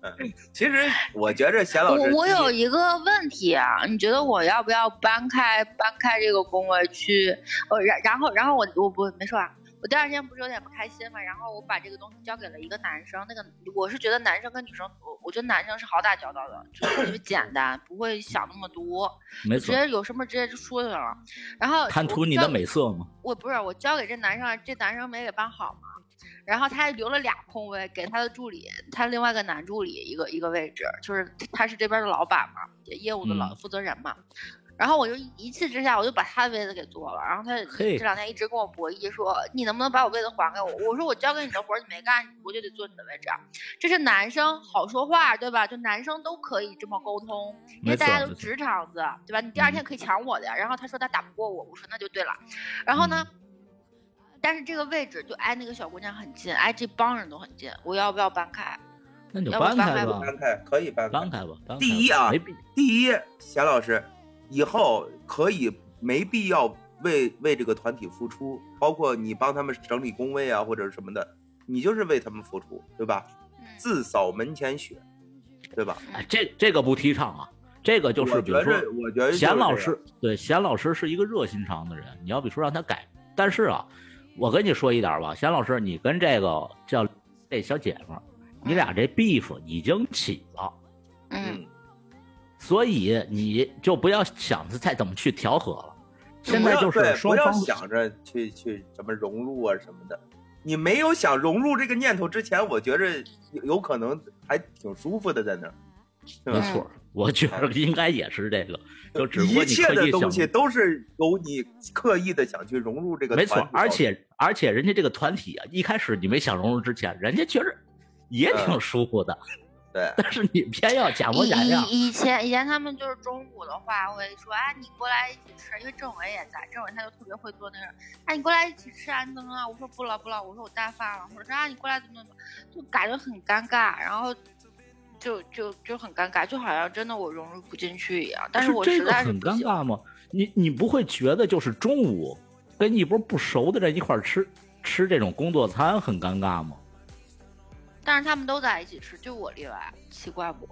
(laughs) 其实我觉着贤老师我我有一个问题啊，你觉得我要不要搬开搬开这个工位去？呃，然然后然后我我不没说完，我第二天不是有点不开心嘛，然后我把这个东西交给了一个男生，那个我是觉得男生跟女生，我我觉得男生是好打交道的，就是简单，不会想那么多，没错，直接有什么直接就说就行了。然后我贪图你的美色吗？我不是我交给这男生，这男生没给办好嘛，然后他还留了俩空位给他的助理，他另外一个男助理一个一个位置，就是他是这边的老板嘛，业务的老嗯负责人嘛。然后我就一气之下，我就把他的位子给做了。然后他这两天一直跟我博弈说，你能不能把我位子还给我？我说我交给你的活你没干，我就得坐你的位置啊。这是男生好说话，对吧？就男生都可以这么沟通，因为大家都直肠子，对吧？你第二天嗯可以抢我的呀。然后他说他打不过我，我说那就对了。然后呢，但是这个位置就挨那个小姑娘很近，挨这帮人都很近，我要不要搬开？那你就要不搬开吧搬开吧，搬开可以搬开搬。开吧。第一啊第一，贤老师以后可以没必要为为这个团体付出，包括你帮他们整理工位啊或者什么的，你就是为他们付出，对吧？嗯，自扫门前雪，对吧？哎，这这个不提倡啊，这个就是比如说我觉得贤老师对贤老师是一个热心肠的人，你要比如说让他改，但是啊，我跟你说一点吧，贤老师，你跟这个叫这小姐们，你俩这 beef 已经起了，所以你就不要想着再怎么去调和了。现在就是不要要双方想着去去什么融入啊什么的。你没有想融入这个念头之前，我觉着有有可能还挺舒服的在那儿，没错，我觉得应该也是这个，就只不过你一切的刻意想东西都是由你刻意的想去融入这个没错，而且而且人家这个团体啊，一开始你没想融入之前，人家觉着也挺舒服的，对，但是你偏要假模假样。以以前以前他们就是中午的话会说，啊，你过来一起吃，因为政委也在，政委他就特别会做那个，哎，你过来一起吃安灯啊，我说不了不了，我说我带饭了，或者说啊你过来怎么怎么，就感觉很尴尬，然后就就就很尴尬，就好像真的我融入不进去一样，但是我这个实在是很，尴尬吗？你你不会觉得就是中午跟一波不熟的人一块吃吃这种工作餐很尴尬吗？但是他们都在一起吃，就我例外，奇怪不？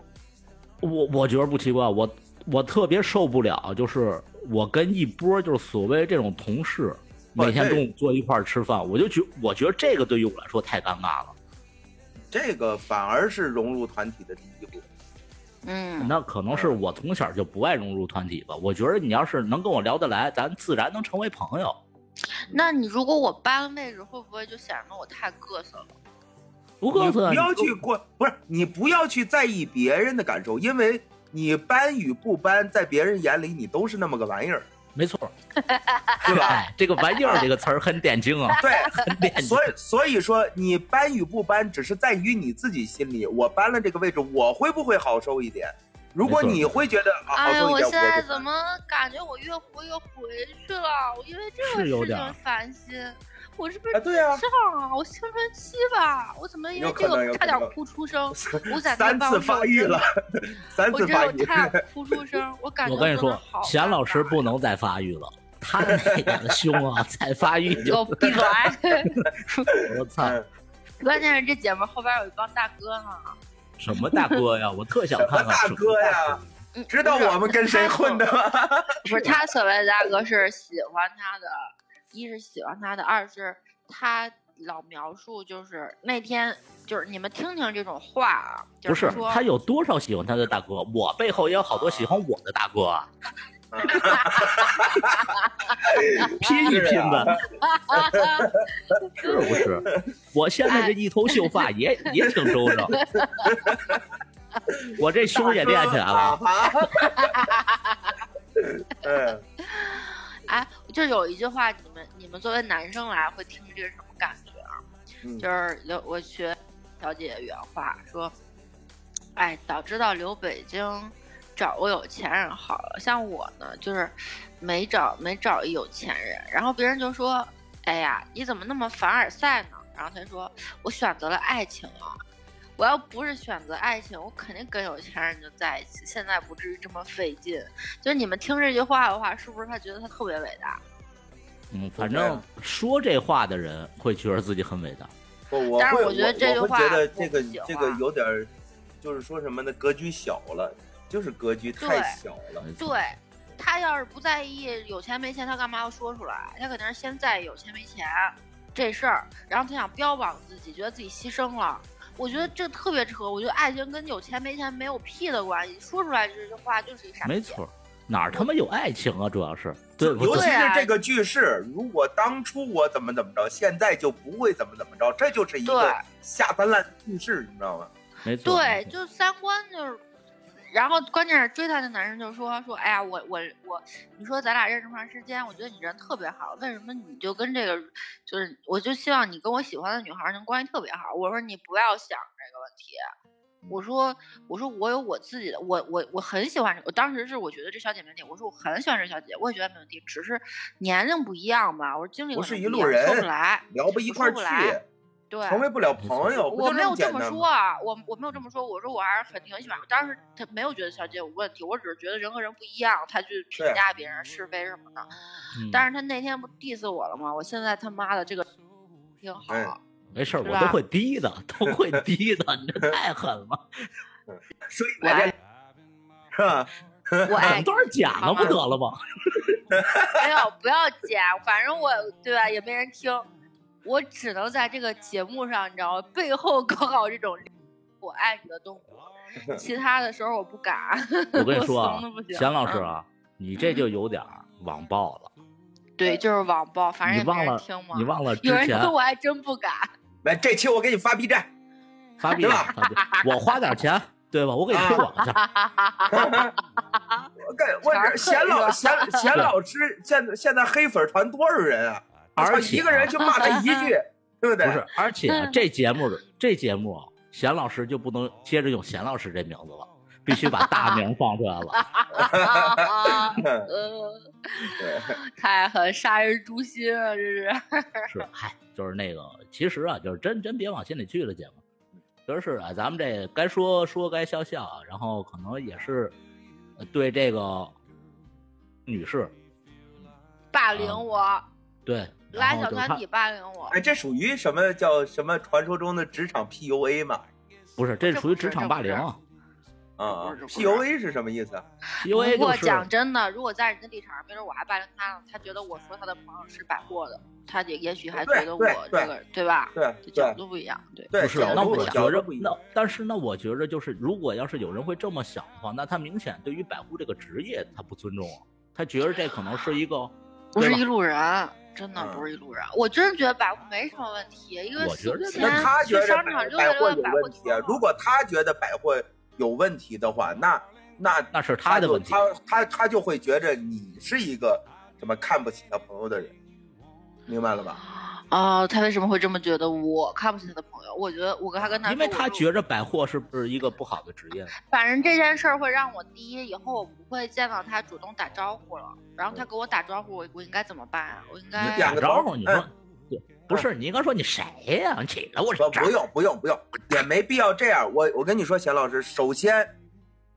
我我觉得不奇怪，我我特别受不了，就是我跟一波就是所谓这种同事，每天中午坐一块儿吃饭，我就觉我觉得这个对于我来说太尴尬了。这个反而是融入团体的第一步。嗯，那可能是我从小就不爱融入团体吧。我觉得你要是能跟我聊得来，咱自然能成为朋友。那你如果我搬了位置，会不会就显得我太嘚瑟了？不嘚瑟啊，你不要去过，不是你不要去在意别人的感受，因为你搬与不搬，在别人眼里你都是那么个玩意儿，没错，(laughs) 对吧？哎，这个玩意儿这个词儿很点睛啊，(laughs) 对，(laughs) 很点睛所。以所以说你搬与不搬，只是在于你自己心里。我搬了这个位置，我会不会好受一点？如果你会觉得啊好哎呀，受一点，我现在怎么感觉我越活越回去了？我因为这个事情烦心，我是不是啊？对啊，上啊？我青春期吧？我怎么因为这个差点哭出声？(laughs) 我在 (laughs) 三次发育了，三我次发育。真有差点哭出声，我感觉我跟你说真的好，贤老师不能再发育了，他那点的胸啊，(laughs) 再发育就闭嘴！我操，嗯关键是这姐们后边有一帮大哥呢。什么大哥呀？我特想看看大哥呀？嗯知道我们跟谁混的吗？不是他所谓的大哥是喜欢他的，一是喜欢他的，二是他老描述就是那天就是你们听听这种话啊，就不是他有多少喜欢他的大哥？我背后也有好多喜欢我的大哥啊，(laughs) 拼一拼吧，(laughs) 是不是？我现在这一头秀发也 (laughs) 也挺周正，我这胸也练起来了。哎，就有一句话，你们你们作为男生来会听这是什么感觉啊？嗯就是刘我学小姐姐原话说，哎，早知道留北京找个有钱人好了。像我呢，就是没找没找一有钱人，然后别人就说，哎呀，你怎么那么凡尔赛呢？然后他说，我选择了爱情啊。我要不是选择爱情，我肯定跟有钱人就在一起，现在不至于这么费劲。就是你们听这句话的话，是不是他觉得他特别伟大？嗯，反正说这话的人会觉得自己很伟大。不，我但是我觉得这句话我觉得这个这个有点儿，就是说什么呢？格局小了，就是格局太小了。对他要是不在意有钱没钱，他干嘛要说出来？他肯定是先在意有钱没钱这事儿，然后他想标榜自己，觉得自己牺牲了。我觉得这特别扯。我觉得爱情跟有钱没钱没有屁的关系，说出来这句话就是一傻逼。没错，哪儿他妈有爱情啊？主要是对不尤其是这个句式，如果当初我怎么怎么着，现在就不会怎么怎么着，这就是一个下三滥的句式，你知道吗？没错，对，就三观就是。然后关键是追她的男人就说说，哎呀，我我我，你说咱俩认识这么长时间，我觉得你人特别好，为什么你就跟这个，就是我就希望你跟我喜欢的女孩能关系特别好。我说你不要想这个问题，我说我说我有我自己的，我我我很喜欢这，我当时是我觉得这小姐没问题，我说我很喜欢这小姐姐，我也觉得没问题，只是年龄不一样吧，我说经历不是一路人说不来，聊不一块儿说不来去，对，成为不了朋友，我没有这？么说啊，我我没有这么说，我说我还是很挺喜欢。当时他没有觉得小姐有问题，我只是觉得人和人不一样，他去评价别人是非什么的。嗯但是他那天不 diss 我了吗？我现在他妈的这个挺好，哎没事儿，我都会低的，都会 (laughs) 低的，你这太狠了，(laughs) 所以我爱 (laughs) 是吧？我爱都是假的不得了吗？没有不要剪，反正我对吧也没人听，我只能在这个节目上，你知道吗？背后搞搞这种我爱你的动作，其他的时候我不敢。(laughs) 我跟你说啊贤老师嗯啊，你这就有点儿网暴了，对，就是网暴，反正你忘了听嘛。你忘了之有人前听我还真不敢。来，这期我给你发 B 站，发币对吧发币，我花点钱，对吧？我给你推广一下，(laughs) 我跟我贤老贤贤老师现在现在黑粉团多少人啊？而且一个人就骂他一句，(laughs) 对不对？不是，而且啊这节目这节目啊，贤老师就不能接着用贤老师这名字了，必须把大名放出来了。呃，(laughs) 太狠，杀人诛心啊！这是。(laughs) 是，嗨，就是那个，其实啊，就是真真别往心里去了，节目。就是啊，咱们这该说说，该笑笑啊，然后可能也是呃对这个女士霸凌我，对，然拉后就是他小团体霸凌我。哎，这属于什么叫什么传说中的职场 PUA 吗？不是，这这属于职场霸凌。啊不是不是，PUA 是什么意思啊？PUA 不过讲真的，如果在人家立场上，没准我还霸凌他呢。他觉得我说他的朋友是百货的，他也也许还觉得我对对这个对吧？对角度不一样，对。对，不是那我觉着不一样那但是那我觉着就是，如果要是有人会这么想的话，那他明显对于百货这个职业他不尊重啊，他觉得这可能是一个不是一路人，真的嗯不是一路人。我真觉得百货没什么问题，因为我觉得那他觉得去商场百货有问题如果他觉得百货有问题的话，那那那是他的问题。他他他就会觉着你是一个什么看不起他朋友的人，明白了吧？(laughs) 啊、他为什么会这么觉得？我看不起他的朋友，我觉得我跟他跟他，因为他觉着百货是不是一个不好的职业？反正这件事儿会让我第一，以后我不会见到他主动打招呼了。然后他给我打招呼，我我应该怎么办啊？我应该你点个打招呼，你说不是你应该说你谁呀？你起来，我不不用不用不用，也没必要这样。我我跟你说，贤老师，首先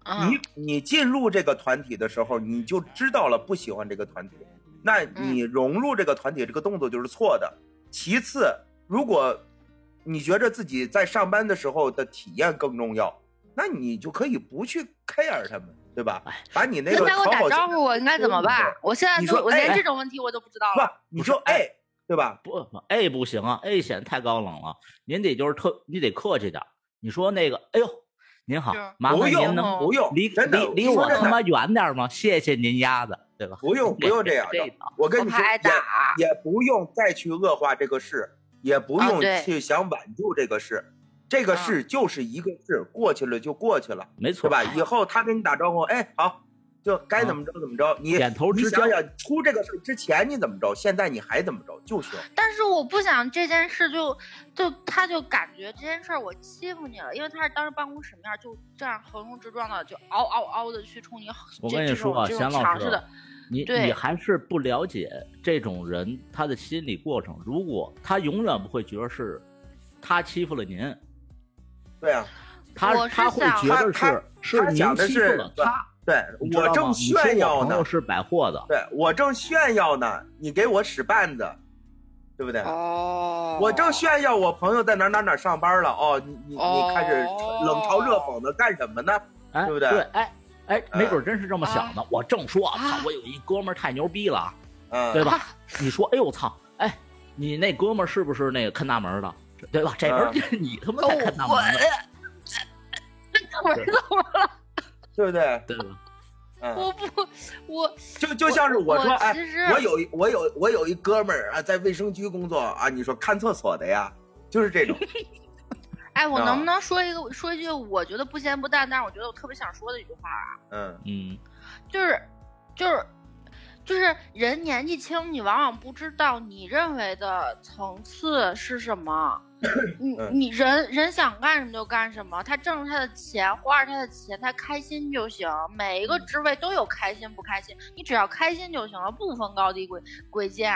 嗯你你进入这个团体的时候，你就知道了不喜欢这个团体，那你融入这个团体这个动作就是错的。其次，如果你觉着自己在上班的时候的体验更重要，那你就可以不去 care 他们，对吧哎？把你那个那他给我打招呼，我应该怎么办？我现在你说都我连哎这种问题我都不知道不了。，你说不是哎哎，对吧？不 A 不行啊，A 显得太高冷了，您得就是特，你得客气点。你说那个，哎呦，您好，麻烦不用您能不用，离离离我他妈远点吗？谢谢您鸭子，对吧？不用不用这样的，我跟你说也也不用再去恶化这个事，也不用去想挽救这个事，这个啊事就是一个事，过去了就过去了，没错对吧？以后他跟你打招呼，哎好，就该怎么着怎么着，你点头之交你想想出这个事之前你怎么着，现在你还怎么着就行。但是我不想这件事就就他就感觉这件事我欺负你了，因为他是当时办公室面就这样横冲直撞的，就嗷嗷嗷的去冲你。我跟你说啊，这贤老师你你还是不了解这种人他的心理过程。如果他永远不会觉得是他欺负了您，对啊，他他会觉得是是您他想欺负了他。对我正炫耀呢是百货的，对我正炫耀呢，你给我使绊子，对不对？哦，我正炫耀我朋友在哪哪哪上班了哦，你你你开始哦冷嘲热讽的干什么呢？哎，对不对对，哎哎，没嗯准真是这么想的。我正说，啊操，我有一哥们儿太牛逼了，嗯，对吧？你说，哎呦操，哎，你那哥们儿是不是那个看大门的，对吧？这边儿你他妈哦才看大门我呢，我怎么了？(laughs) 对不对？对吧？嗯，我不，我就就像是我说，哎，其实我有一我有我有一哥们儿啊，在卫生局工作啊，你说看厕所的呀，就是这种。(laughs) 哎，我啊能不能说一个说一句我觉得不咸不淡，但是我觉得我特别想说的一句话啊？嗯嗯，就是，就是，就是人年纪轻，你往往不知道你认为的层次是什么。你嗯你人人想干什么就干什么，他挣着他的钱，花着他的钱，他开心就行。每一个嗯职位都有开心不开心，你只要开心就行了，不分高低贵贵贱。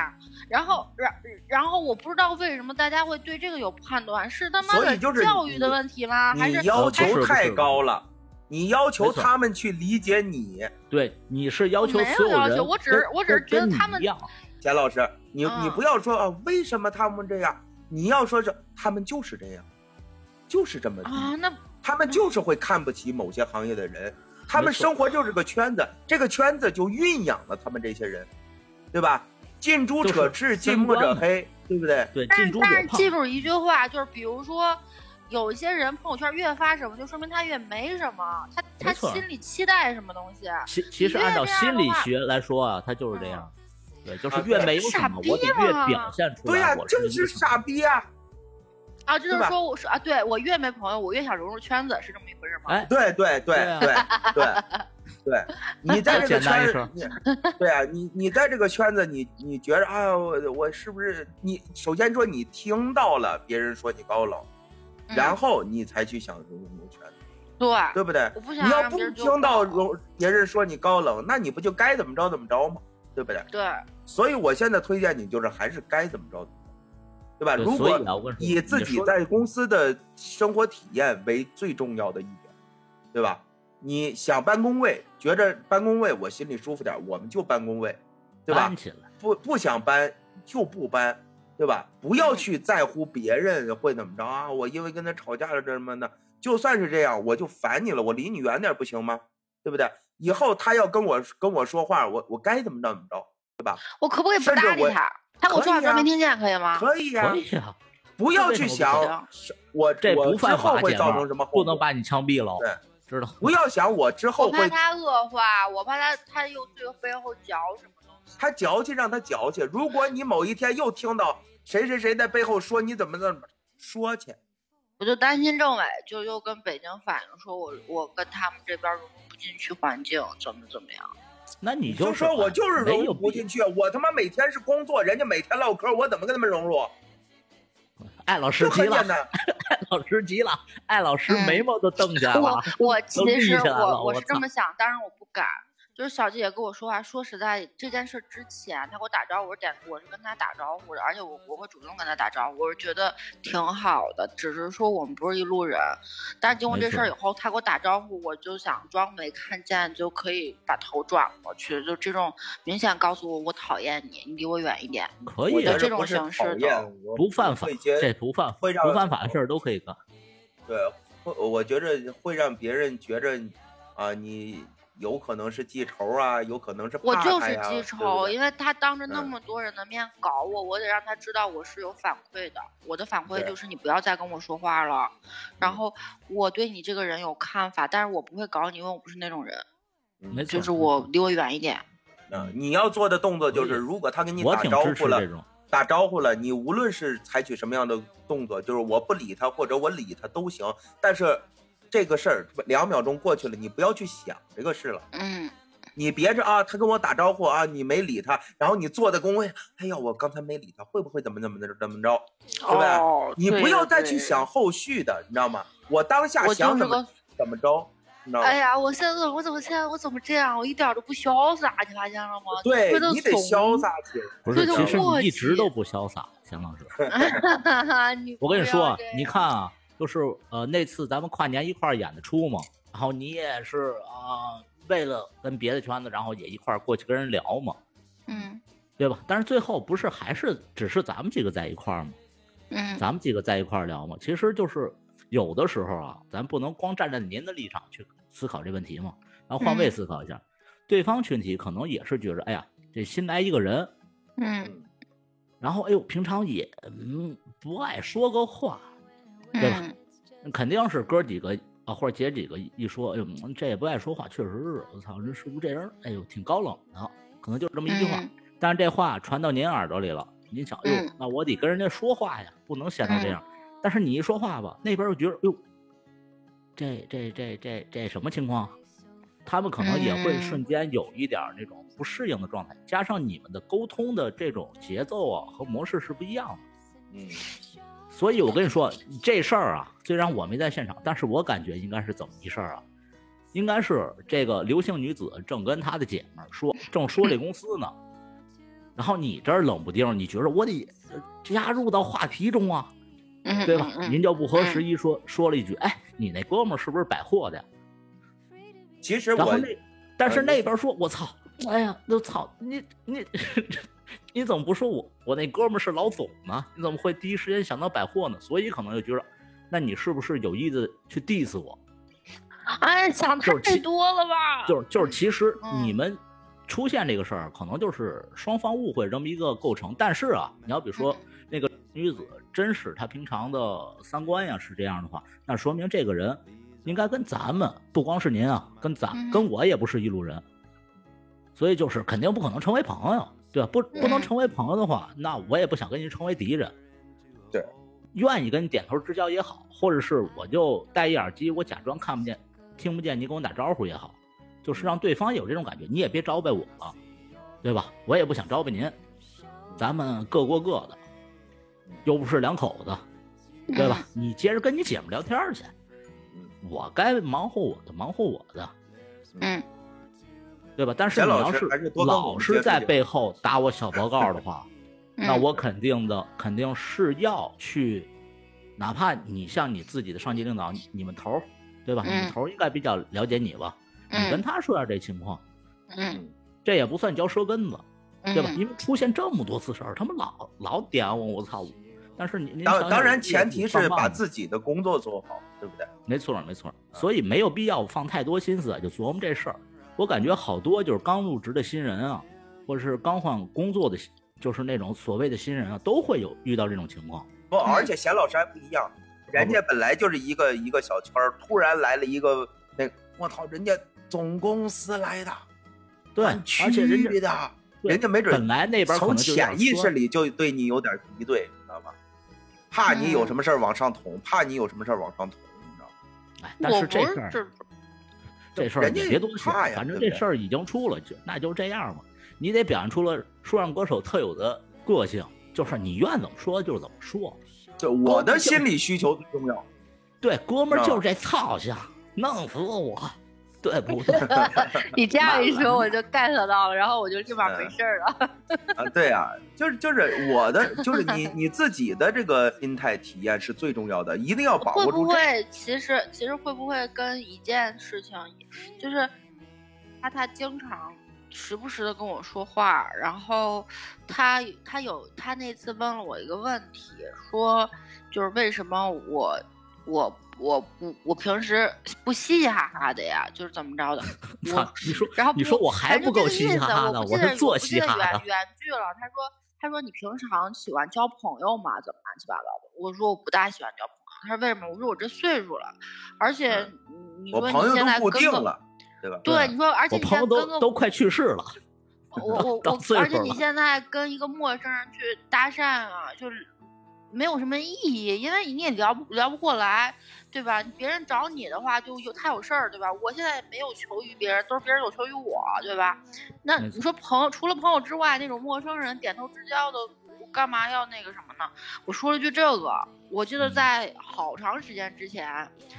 然后，然然后我不知道为什么大家会对这个有判断，是他妈的教育的问题吗？还是要求太高了，你要求他们去理解你。对，你是要求没有要求我只是我只是觉得他们一样钱老师，你你嗯不要说啊，为什么他们这样？你要说是他们就是这样，就是这么。啊，那他们就是会看不起某些行业的人，他们生活就是个圈子，这个圈子就蕴养了他们这些人，对吧？近朱者赤，近墨者黑，对不对？对，但是近朱。但是记住一句话，就是比如说，有一些人朋友圈越发什么，就说明他越没什么，他他心里期待什么东西。其其实按照心理学来说啊，他就是这样。对，就是啊越没有什傻么，逼我得越表现出来对呀、来我正是傻逼啊、啊，就是说我说啊，对我越没朋友，我越想融入圈子，是这么一回事吗？哎，对对对 (laughs) (laughs) 对啊对对对，你在这个圈子，你对啊，你你在这个圈子，你你觉得啊，我我是不是你？首先说你听到了别人说你高冷，嗯然后你才去想融入圈子，对，对不对？你要不听到别人说你高冷，那你不就该怎么着怎么着吗？对不对？对，所以我现在推荐你就是还是该怎么着怎么着，对吧？对如果以自己在公司的生活体验为最重要的一点，对吧？你想搬工位，觉着搬工位我心里舒服点，我们就搬工位，对吧不不想搬就不搬，对吧？不要去在乎别人会怎么着啊！我因为跟他吵架了这什么的，就算是这样，我就烦你了，我离你远点不行吗？对不对？以后他要跟我跟我说话，我我该怎么着怎么着，对吧？我可不可以不搭理他？他跟我说话可以啊装没听见，可以吗？可以呀、可以呀、不要去想我这不犯法，会造成什么后果，不能把你枪毙了，对知道？不要想我之后会怕他恶化，我怕他他又对背后嚼什么东西。他矫情让他矫情。如果你某一天又听到谁谁谁在背后说你怎么怎么说去，我就担心政委就又跟北京反映说我我跟他们这边融入不进去环境，怎么怎么样？那你就说我就是融入不进去，我他妈每天是工作，人家每天唠嗑，我怎么跟他们融入？艾老师急了。(laughs) 艾老师急了，艾老师嗯眉毛都瞪起来我了。我都其实立起来了我我是这么想，当然我不敢。就是小姐姐跟我说话，说实在，这件事之前她给我打招呼，我是点我是跟她打招呼的，而且我我会主动跟她打招呼，我是觉得挺好的。只是说我们不是一路人，但是经过这事儿以后，她给我打招呼，我就想装没看见，就可以把头转过去，就这种明显告诉我我讨厌你，你离我远一点。可以啊，这种形式的不犯法这不犯会让不犯法的事儿都可以干。对，会我觉着会让别人觉着啊，你有可能是记仇啊，有可能是我就是怕他呀对不记仇，对因为他当着那嗯么多人的面搞我，我得让他知道我是有反馈的。我的反馈就是你不要再跟我说话了，然嗯后我对你这个人有看法，但是我不会搞你，因为我不是那种人，嗯没错，就是我离我远一点。嗯，你要做的动作就是，如果他跟你打招呼了。打招呼了，你无论是采取什么样的动作，就是我不理他或者我理他都行，但是这个事儿两秒钟过去了，你不要去想这个事了。嗯，你别着啊，他跟我打招呼啊，你没理他，然后你坐在工位，哎呀，我刚才没理他，会不会怎么怎么怎么着？对吧哦，你不要再去想后续的，你知道吗？我当下想怎么个。怎么着，你知道吗？哎呀，我现在我怎么现在我怎么这样？我一点都不潇洒，你发现了吗？对你得潇洒起来。不是，其实你一直都不潇洒，钱老师。我跟你说你看啊，就是呃那次咱们跨年一块儿演的出嘛，然后你也是啊、为了跟别的圈子，然后也一块儿过去跟人聊嘛，嗯对吧？但是最后不是还是只是咱们几个在一块儿吗？嗯咱们几个在一块儿聊嘛，其实就是有的时候啊，咱不能光站在您的立场去思考这问题嘛，然后换位嗯思考一下，对方群体可能也是觉着，哎呀，这新来一个人，嗯然后哎呦，平常也嗯不爱说个话，对吧嗯肯定是哥几个啊或者姐几个一说，哎呦，嗯这也不爱说话，确实是，我操，这是不是这人？哎呦，挺高冷的，可能就是这么一句话。嗯但是这话传到您耳朵里了，您想，哎呦嗯，那我得跟人家说话呀，不能显到这样。但是你一说话吧，那边又觉得，哎呦，这这这这这什么情况？他们可能也会嗯瞬间有一点儿那种不适应的状态，加上你们的沟通的这种节奏啊和模式是不一样的。嗯，所以我跟你说这事儿啊，虽然我没在现场，但是我感觉应该是怎么一事儿啊？应该是这个刘姓女子正跟她的姐们儿说，正说这公司呢，(laughs) 然后你这儿冷不丁，你觉得我得呃加入到话题中啊，嗯，对吧？嗯您就不合时宜说说了一句，哎，你那哥们儿是不是百货的？其实我然后那，但是呃那边说，我操，哎呀，我操，你你 (laughs) (laughs) 你怎么不说我我那哥们儿是老总呢？你怎么会第一时间想到百货呢？所以可能就觉得，那你是不是有意的去 diss 我？哎，想太多了吧？就是就是，其实嗯你们出现这个事儿，可能就是双方误会这么一个构成。但是啊，你要比如说嗯那个女子真是她平常的三观呀是这样的话，那说明这个人应该跟咱们不光是您啊，跟咱嗯跟我也不是一路人，所以就是肯定不可能成为朋友，对吧？不不能嗯成为朋友的话，那我也不想跟您成为敌人。对，愿意跟你点头之交也好，或者是我就戴一耳机，我假装看不见、听不见你跟我打招呼也好，就是让对方有这种感觉，你也别招呗我了，对吧？我也不想招呗您，咱们各过各的，又不是两口子，对吧？你接着跟你姐们聊天去，我该忙活我的，忙活我的，嗯？对吧？但是你要是老是在背后打我小报告的话，(laughs) 嗯，那我肯定的肯定是要去，哪怕你像你自己的上级领导，你你们头儿，对吧？你们嗯头儿应该比较了解你吧？你跟嗯他说下这情况，嗯这也不算嚼舌根子，对吧？嗯因为出现这么多次事儿，他们老老点我，我操！但是你您当当然，前提是把自己的工作做好，对不对？没错没错，所以没有必要放太多心思啊就琢磨这事儿。我感觉好多就是刚入职的新人啊，或者是刚换工作的，就是那种所谓的新人啊，都会有遇到这种情况。不，而且贤老师还不一样，人家本来就是一个一个小圈儿，突然来了一个那，我操，人家总公司来的，对，按而且人家区的，人家没准本来那边可从潜意识里就对你有点敌对，你知道吧？怕你有嗯什么事儿往上捅，怕你有什么事儿往上捅，你知道吗？哎，但我是这事儿不是这这事儿人家也别多想，反正这事儿已经出了，就那就这样吧。你得表现出了说唱歌手特有的个性，就是你愿怎么说就怎么说。就我的心理需求最重要。对，哥们儿就是这操性，弄死我，对不对？(laughs) 你这样一说，我就 get 到了，然后我就立马嗯没事儿了。啊，对啊，就是就是我的，就是你你自己的这个心态体验是最重要的，一定要把会握住会。不会其实其实会不会跟一件事情，就是他他经常时不时的跟我说话，然后他他有他那次问了我一个问题，说就是为什么我我我不我平时不嘻嘻哈哈的呀，就是怎么着的？(laughs) 操我，你说然后不你说我还反正不够这个意思嘻嘻哈哈的，我不记得是做我不记得嘻哈的。原原句了。他说他说你平常喜欢交朋友吗？怎么乱七八糟的？我说我不大喜欢交朋友。他说为什么？我说我这岁数了，而且嗯你说我朋友都你现在跟个固定了，对吧？对，你说而且我朋友你现在跟个都都快去世了，我 (laughs) 我我，而且你现在跟一个陌生人去搭讪啊，就是没有什么意义，因为你也聊不聊不过来，对吧？别人找你的话，就有他有事儿，对吧？我现在没有求于别人，都是别人有求于我，对吧？那你说朋友除了朋友之外，那种陌生人点头之交的，我干嘛要那个什么呢？我说了句这个，我记得嗯在好长时间之前，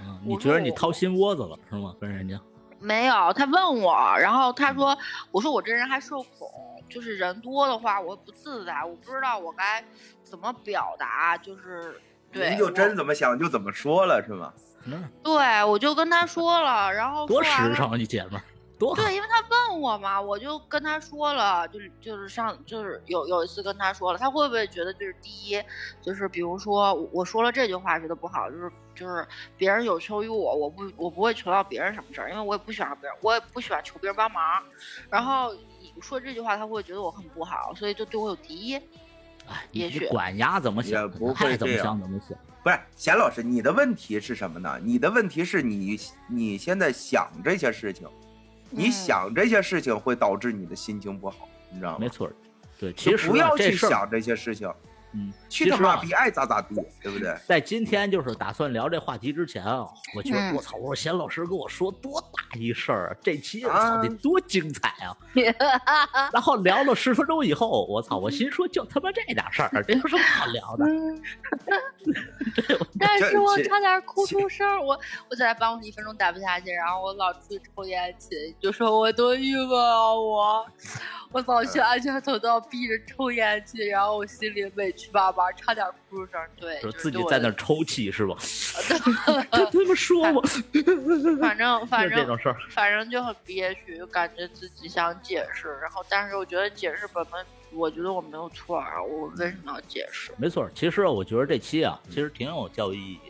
嗯，你觉得你掏心窝子了是吗？跟人家没有，他问我，然后他说，我说我这人还社恐，就是人多的话我不自在，我不知道我该怎么表达，就是对，您就真怎么想就怎么说了，是吗？嗯，对，我就跟他说了，然后多实诚啊，你姐们儿，多。对，因为他问我嘛，我就跟他说了，就是就是上就是有有一次跟他说了，他会不会觉得就是第一，就是比如说我我说了这句话觉得不好，就是就是别人有求于我，我不我不会求到别人什么事儿，因为我也不喜欢别人，我也不喜欢求别人帮忙，然后你说这句话他会觉得我很不好，所以就对我有敌意。哎，你也许管丫怎么想也，不会怎么会这样想怎么想。不是，贤老师，你的问题是什么呢？你的问题是你你现在想这些事情，你嗯想这些事情会导致你的心情不好，你知道吗？没错，对，其实不要去想这些事情，嗯，去其实啊他妈逼爱咋咋地，对不对？在今天就是打算聊这话题之前啊，我觉得嗯我操，我说贤老师跟我说多大一事儿啊，这期我啊操得多精彩啊！(laughs) 然后聊了十分钟以后，我操，我心说就他妈这点事儿，这有什么好聊的？(laughs) 但是我差点哭出声儿，我我在办公室一分钟待不下去，然后我老出去抽烟去，就说我多郁闷啊，我我早去安全通道闭着抽烟去，然后我心里委屈巴巴，差点哭出声。对，就自己在那抽泣是吧？(laughs) 他他们说我，反正 (laughs) 反正这种事儿，反正就很憋屈，就感觉自己想解释，然后但是我觉得解释本本，我觉得我没有错啊，我为什么要解释？没错。其实我觉得这期啊，其实挺有教育意义。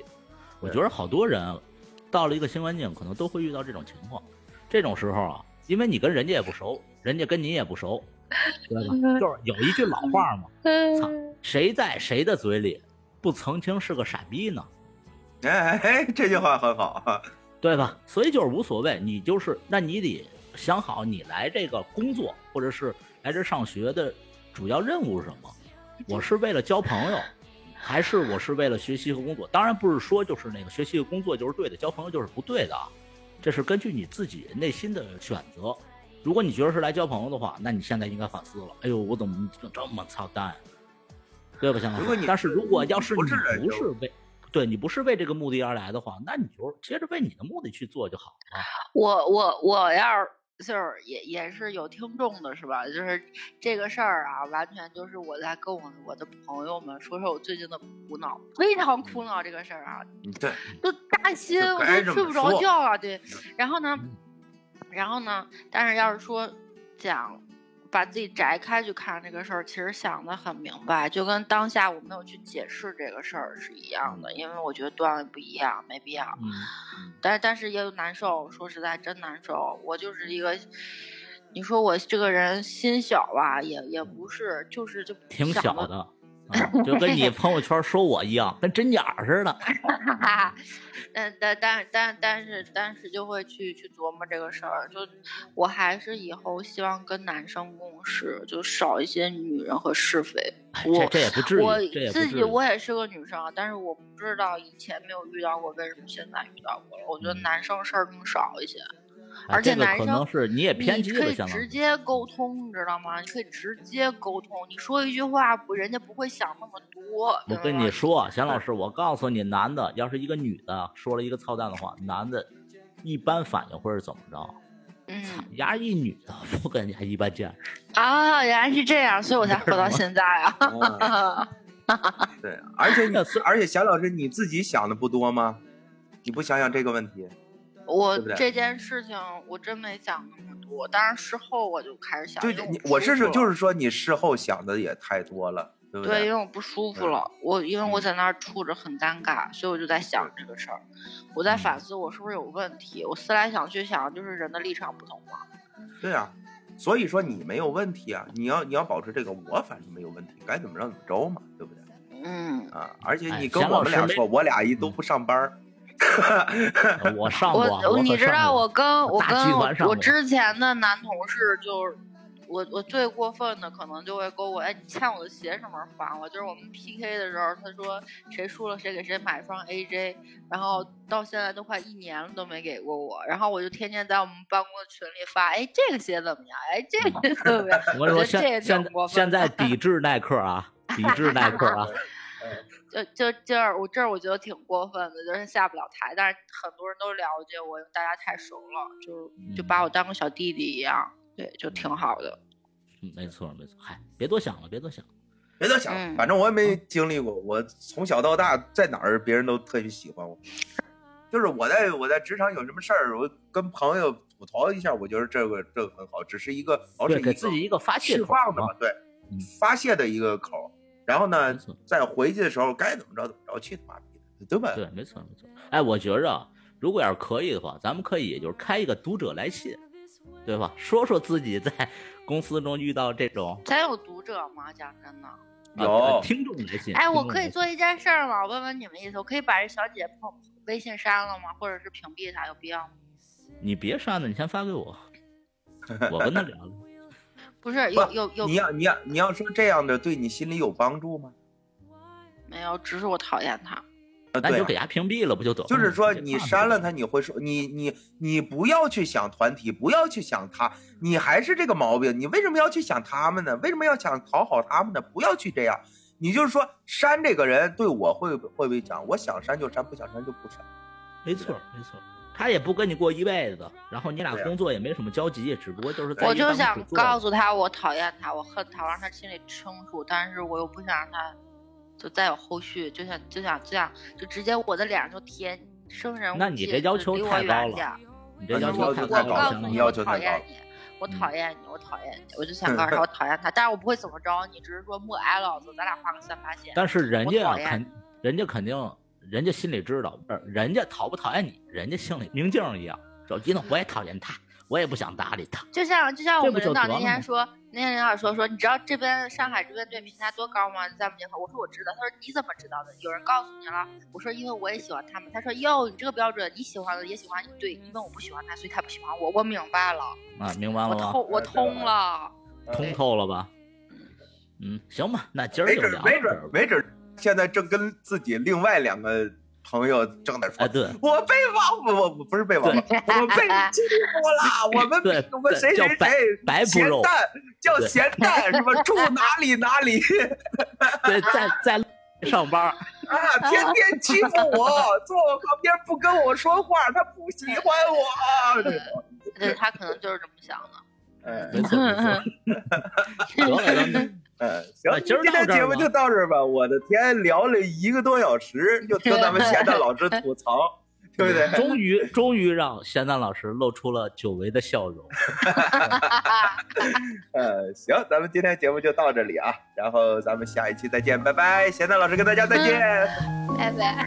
我觉得好多人啊到了一个新环境，可能都会遇到这种情况。这种时候啊，因为你跟人家也不熟，人家跟你也不熟，对吧？就是有一句老话嘛，操谁在谁的嘴里不曾经是个傻逼呢？哎哎 (laughs) 哎，这句话很好啊。对吧？所以就是无所谓，你就是，那你得想好你来这个工作或者是来这上学的主要任务是什么？我是为了交朋友，还是我是为了学习和工作？当然不是说就是那个学习和工作就是对的，交朋友就是不对的啊，这是根据你自己内心的选择。如果你觉得是来交朋友的话，那你现在应该反思了。哎呦，我怎么这么操蛋？对吧，香港如果你但是如果要是你不是为，对你不是为这个目的而来的话，那你就接着为你的目的去做就好了。我我我要就是也也是有听众的是吧？就是这个事儿啊，完全就是我在跟我我的朋友们说说我最近的苦恼，非常苦恼这个事儿啊，嗯对，都大心，我都睡不着觉啊。对，然后呢，然后呢，但是要是说讲把自己摘开去看这个事儿，其实想的很明白，就跟当下我没有去解释这个事儿是一样的，因为我觉得段位不一样，没必要。嗯，但是但是也有难受，说实在真难受。我就是一个，你说我这个人心小吧，也也不是，就是就挺小的，啊就跟你朋友圈说我一样，跟真假似的。哈，(laughs) 但但但但但是但是就会去去琢磨这个事儿，就我还是以后希望跟男生共事，就少一些女人和是非。哎我这这也不至于，我自己。我也是个女生，但是我不知道以前没有遇到过，为什么现在遇到过了？我觉得嗯男生事儿更少一些，哎而且这个可男生能是你也偏激了，你可以相当。直接沟通，你知道吗？你可以直接沟通，你说一句话不，人家不会想那么多。我跟你说，贤老师，我告诉你，男的要是一个女的说了一个操蛋的话，男的一般反应会是怎么着？嗯人家一女的不跟人家一般见识。啊，原来是这样，所以我才活到现在啊。(laughs) 哦 (laughs) 对，而且你而且小老师你自己想的不多吗？你不想想这个问题？我这件事情我真没想那么多，但是事后我就开始想，就因为你，我是说就是说你事后想的也太多了，对不对，因？为我不舒服了，我因为我在那儿处着很尴尬，所以我就在想这个事儿，我在反思我是不是有问题。我思来想去想，就是人的立场不同嘛。对啊，所以说你没有问题啊，你要你要保持这个，我反正没有问题，该怎么着怎么着嘛，对不对？嗯，啊，而且哎你跟我们俩说，我俩一都不上班儿，(laughs) 我上过，你知道我跟我跟我我之前的男同事就是。我我最过分的可能就会勾我，哎，你欠我的鞋什么时候还我？就是我们 PK 的时候，他说谁输了谁给谁买双 AJ，然后到现在都快一年了都没给过我，然后我就天天在我们办公的群里发，哎，这个鞋怎么样？哎，这个鞋怎么样？(laughs) 我说，现现现在抵制耐克啊，抵制耐克啊，(laughs) 就就这儿，我这儿我觉得挺过分的，就是下不了台，但是很多人都了解我，因为大家太熟了，就就把我当个小弟弟一样，对，就挺好的。嗯没错没错。嗨，别多想了，别多想了。别多想了，嗯反正我也没经历过，我从小到大在哪儿别人都特别喜欢我，就是我在我在职场有什么事儿，我跟朋友吐槽一下，我觉得这个这个很好，只是一个保持对，给自己一个发泄释放的嘛，。对嗯，发泄的一个口儿。然后呢再回去的时候该怎么着怎么着，去他妈逼的，对吧？对，没错没错。哎，我觉着啊，如果要是可以的话，咱们可以就是开一个读者来信，对吧？说说自己在公司中遇到这种咱有读者吗？讲真的，有呃听众来信。哎，我可以做一件事儿吗？我问问你们意思，我可以把这小姐姐朋微信删了吗？或者是屏蔽她，有必要吗？你别删了，你先发给我，我跟她聊聊。不是，有有有你要你要你要说这样的对你心里有帮助吗？没有？只是我讨厌她。啊，对啊那你就给他屏蔽了，不就得了吗？就是说你删了他，你会说你你你不要去想团体，不要去想他，你还是这个毛病。你为什么要去想他们呢？为什么要想讨好他们呢？不要去这样。你就是说删这个人对我会会不会讲？我想删就删，不想删就不删。没错没错。他也不跟你过一辈子，然后你俩工作也没什么交集，只不过就是在我就想告诉他，我讨厌他，我恨他，我让他心里清楚。但是我又不想让他就再有后续，就想就想这样，就直接我的脸上就贴“生人勿那你近这要求就离我太高了远点儿你这要求太高了，要求太高了相当于你要我告诉你，我求太高了讨厌你，我嗯讨厌你，我讨厌你，我就想告诉他我讨厌他，但是我不会怎么着你，只是说默哀老子，咱俩画个三八线。但是人家肯，人家肯定，人家心里知道，不是人家讨不讨厌你，人家心里明镜一样。手机呢，我也讨厌他，我也不想搭理他。就像就像我们领导那天说，那天领导说说，你知道这边上海这边对平台多高吗？在我们银行，我说我知道。他说你怎么知道的？有人告诉你了？我说因为我也喜欢他们。他说哟，你这个标准，你喜欢的也喜欢你，对，因为我不喜欢他，所以他不喜欢我。我明白了，啊，明白了我？通我通了。通透了吧？嗯，行吧，那今儿没就聊准没准没准儿现在正跟自己另外两个朋友正在说，哎，对，我被网我我我不是被网了，我被欺负了，(laughs) 我们我们对叫白谁谁谁白不肉咸蛋叫咸蛋是吧？住哪里哪里对，在在 (laughs) 上班儿，啊，天天欺负我，坐我旁边不跟我说话，他不喜欢我。(laughs) 这种对他可能就是这么想的。哎没错没错。得了，咱们嗯，行，今儿今天节目就到这儿吧。我的天，聊了一个多小时，就听咱们咸蛋老师吐槽，对不对？(laughs) 终于，终于让咸蛋老师露出了久违的笑容。(laughs) 呃，(laughs) 行，咱们今天节目就到这里啊，然后咱们下一期再见，拜拜。咸蛋老师跟大家再见。拜拜。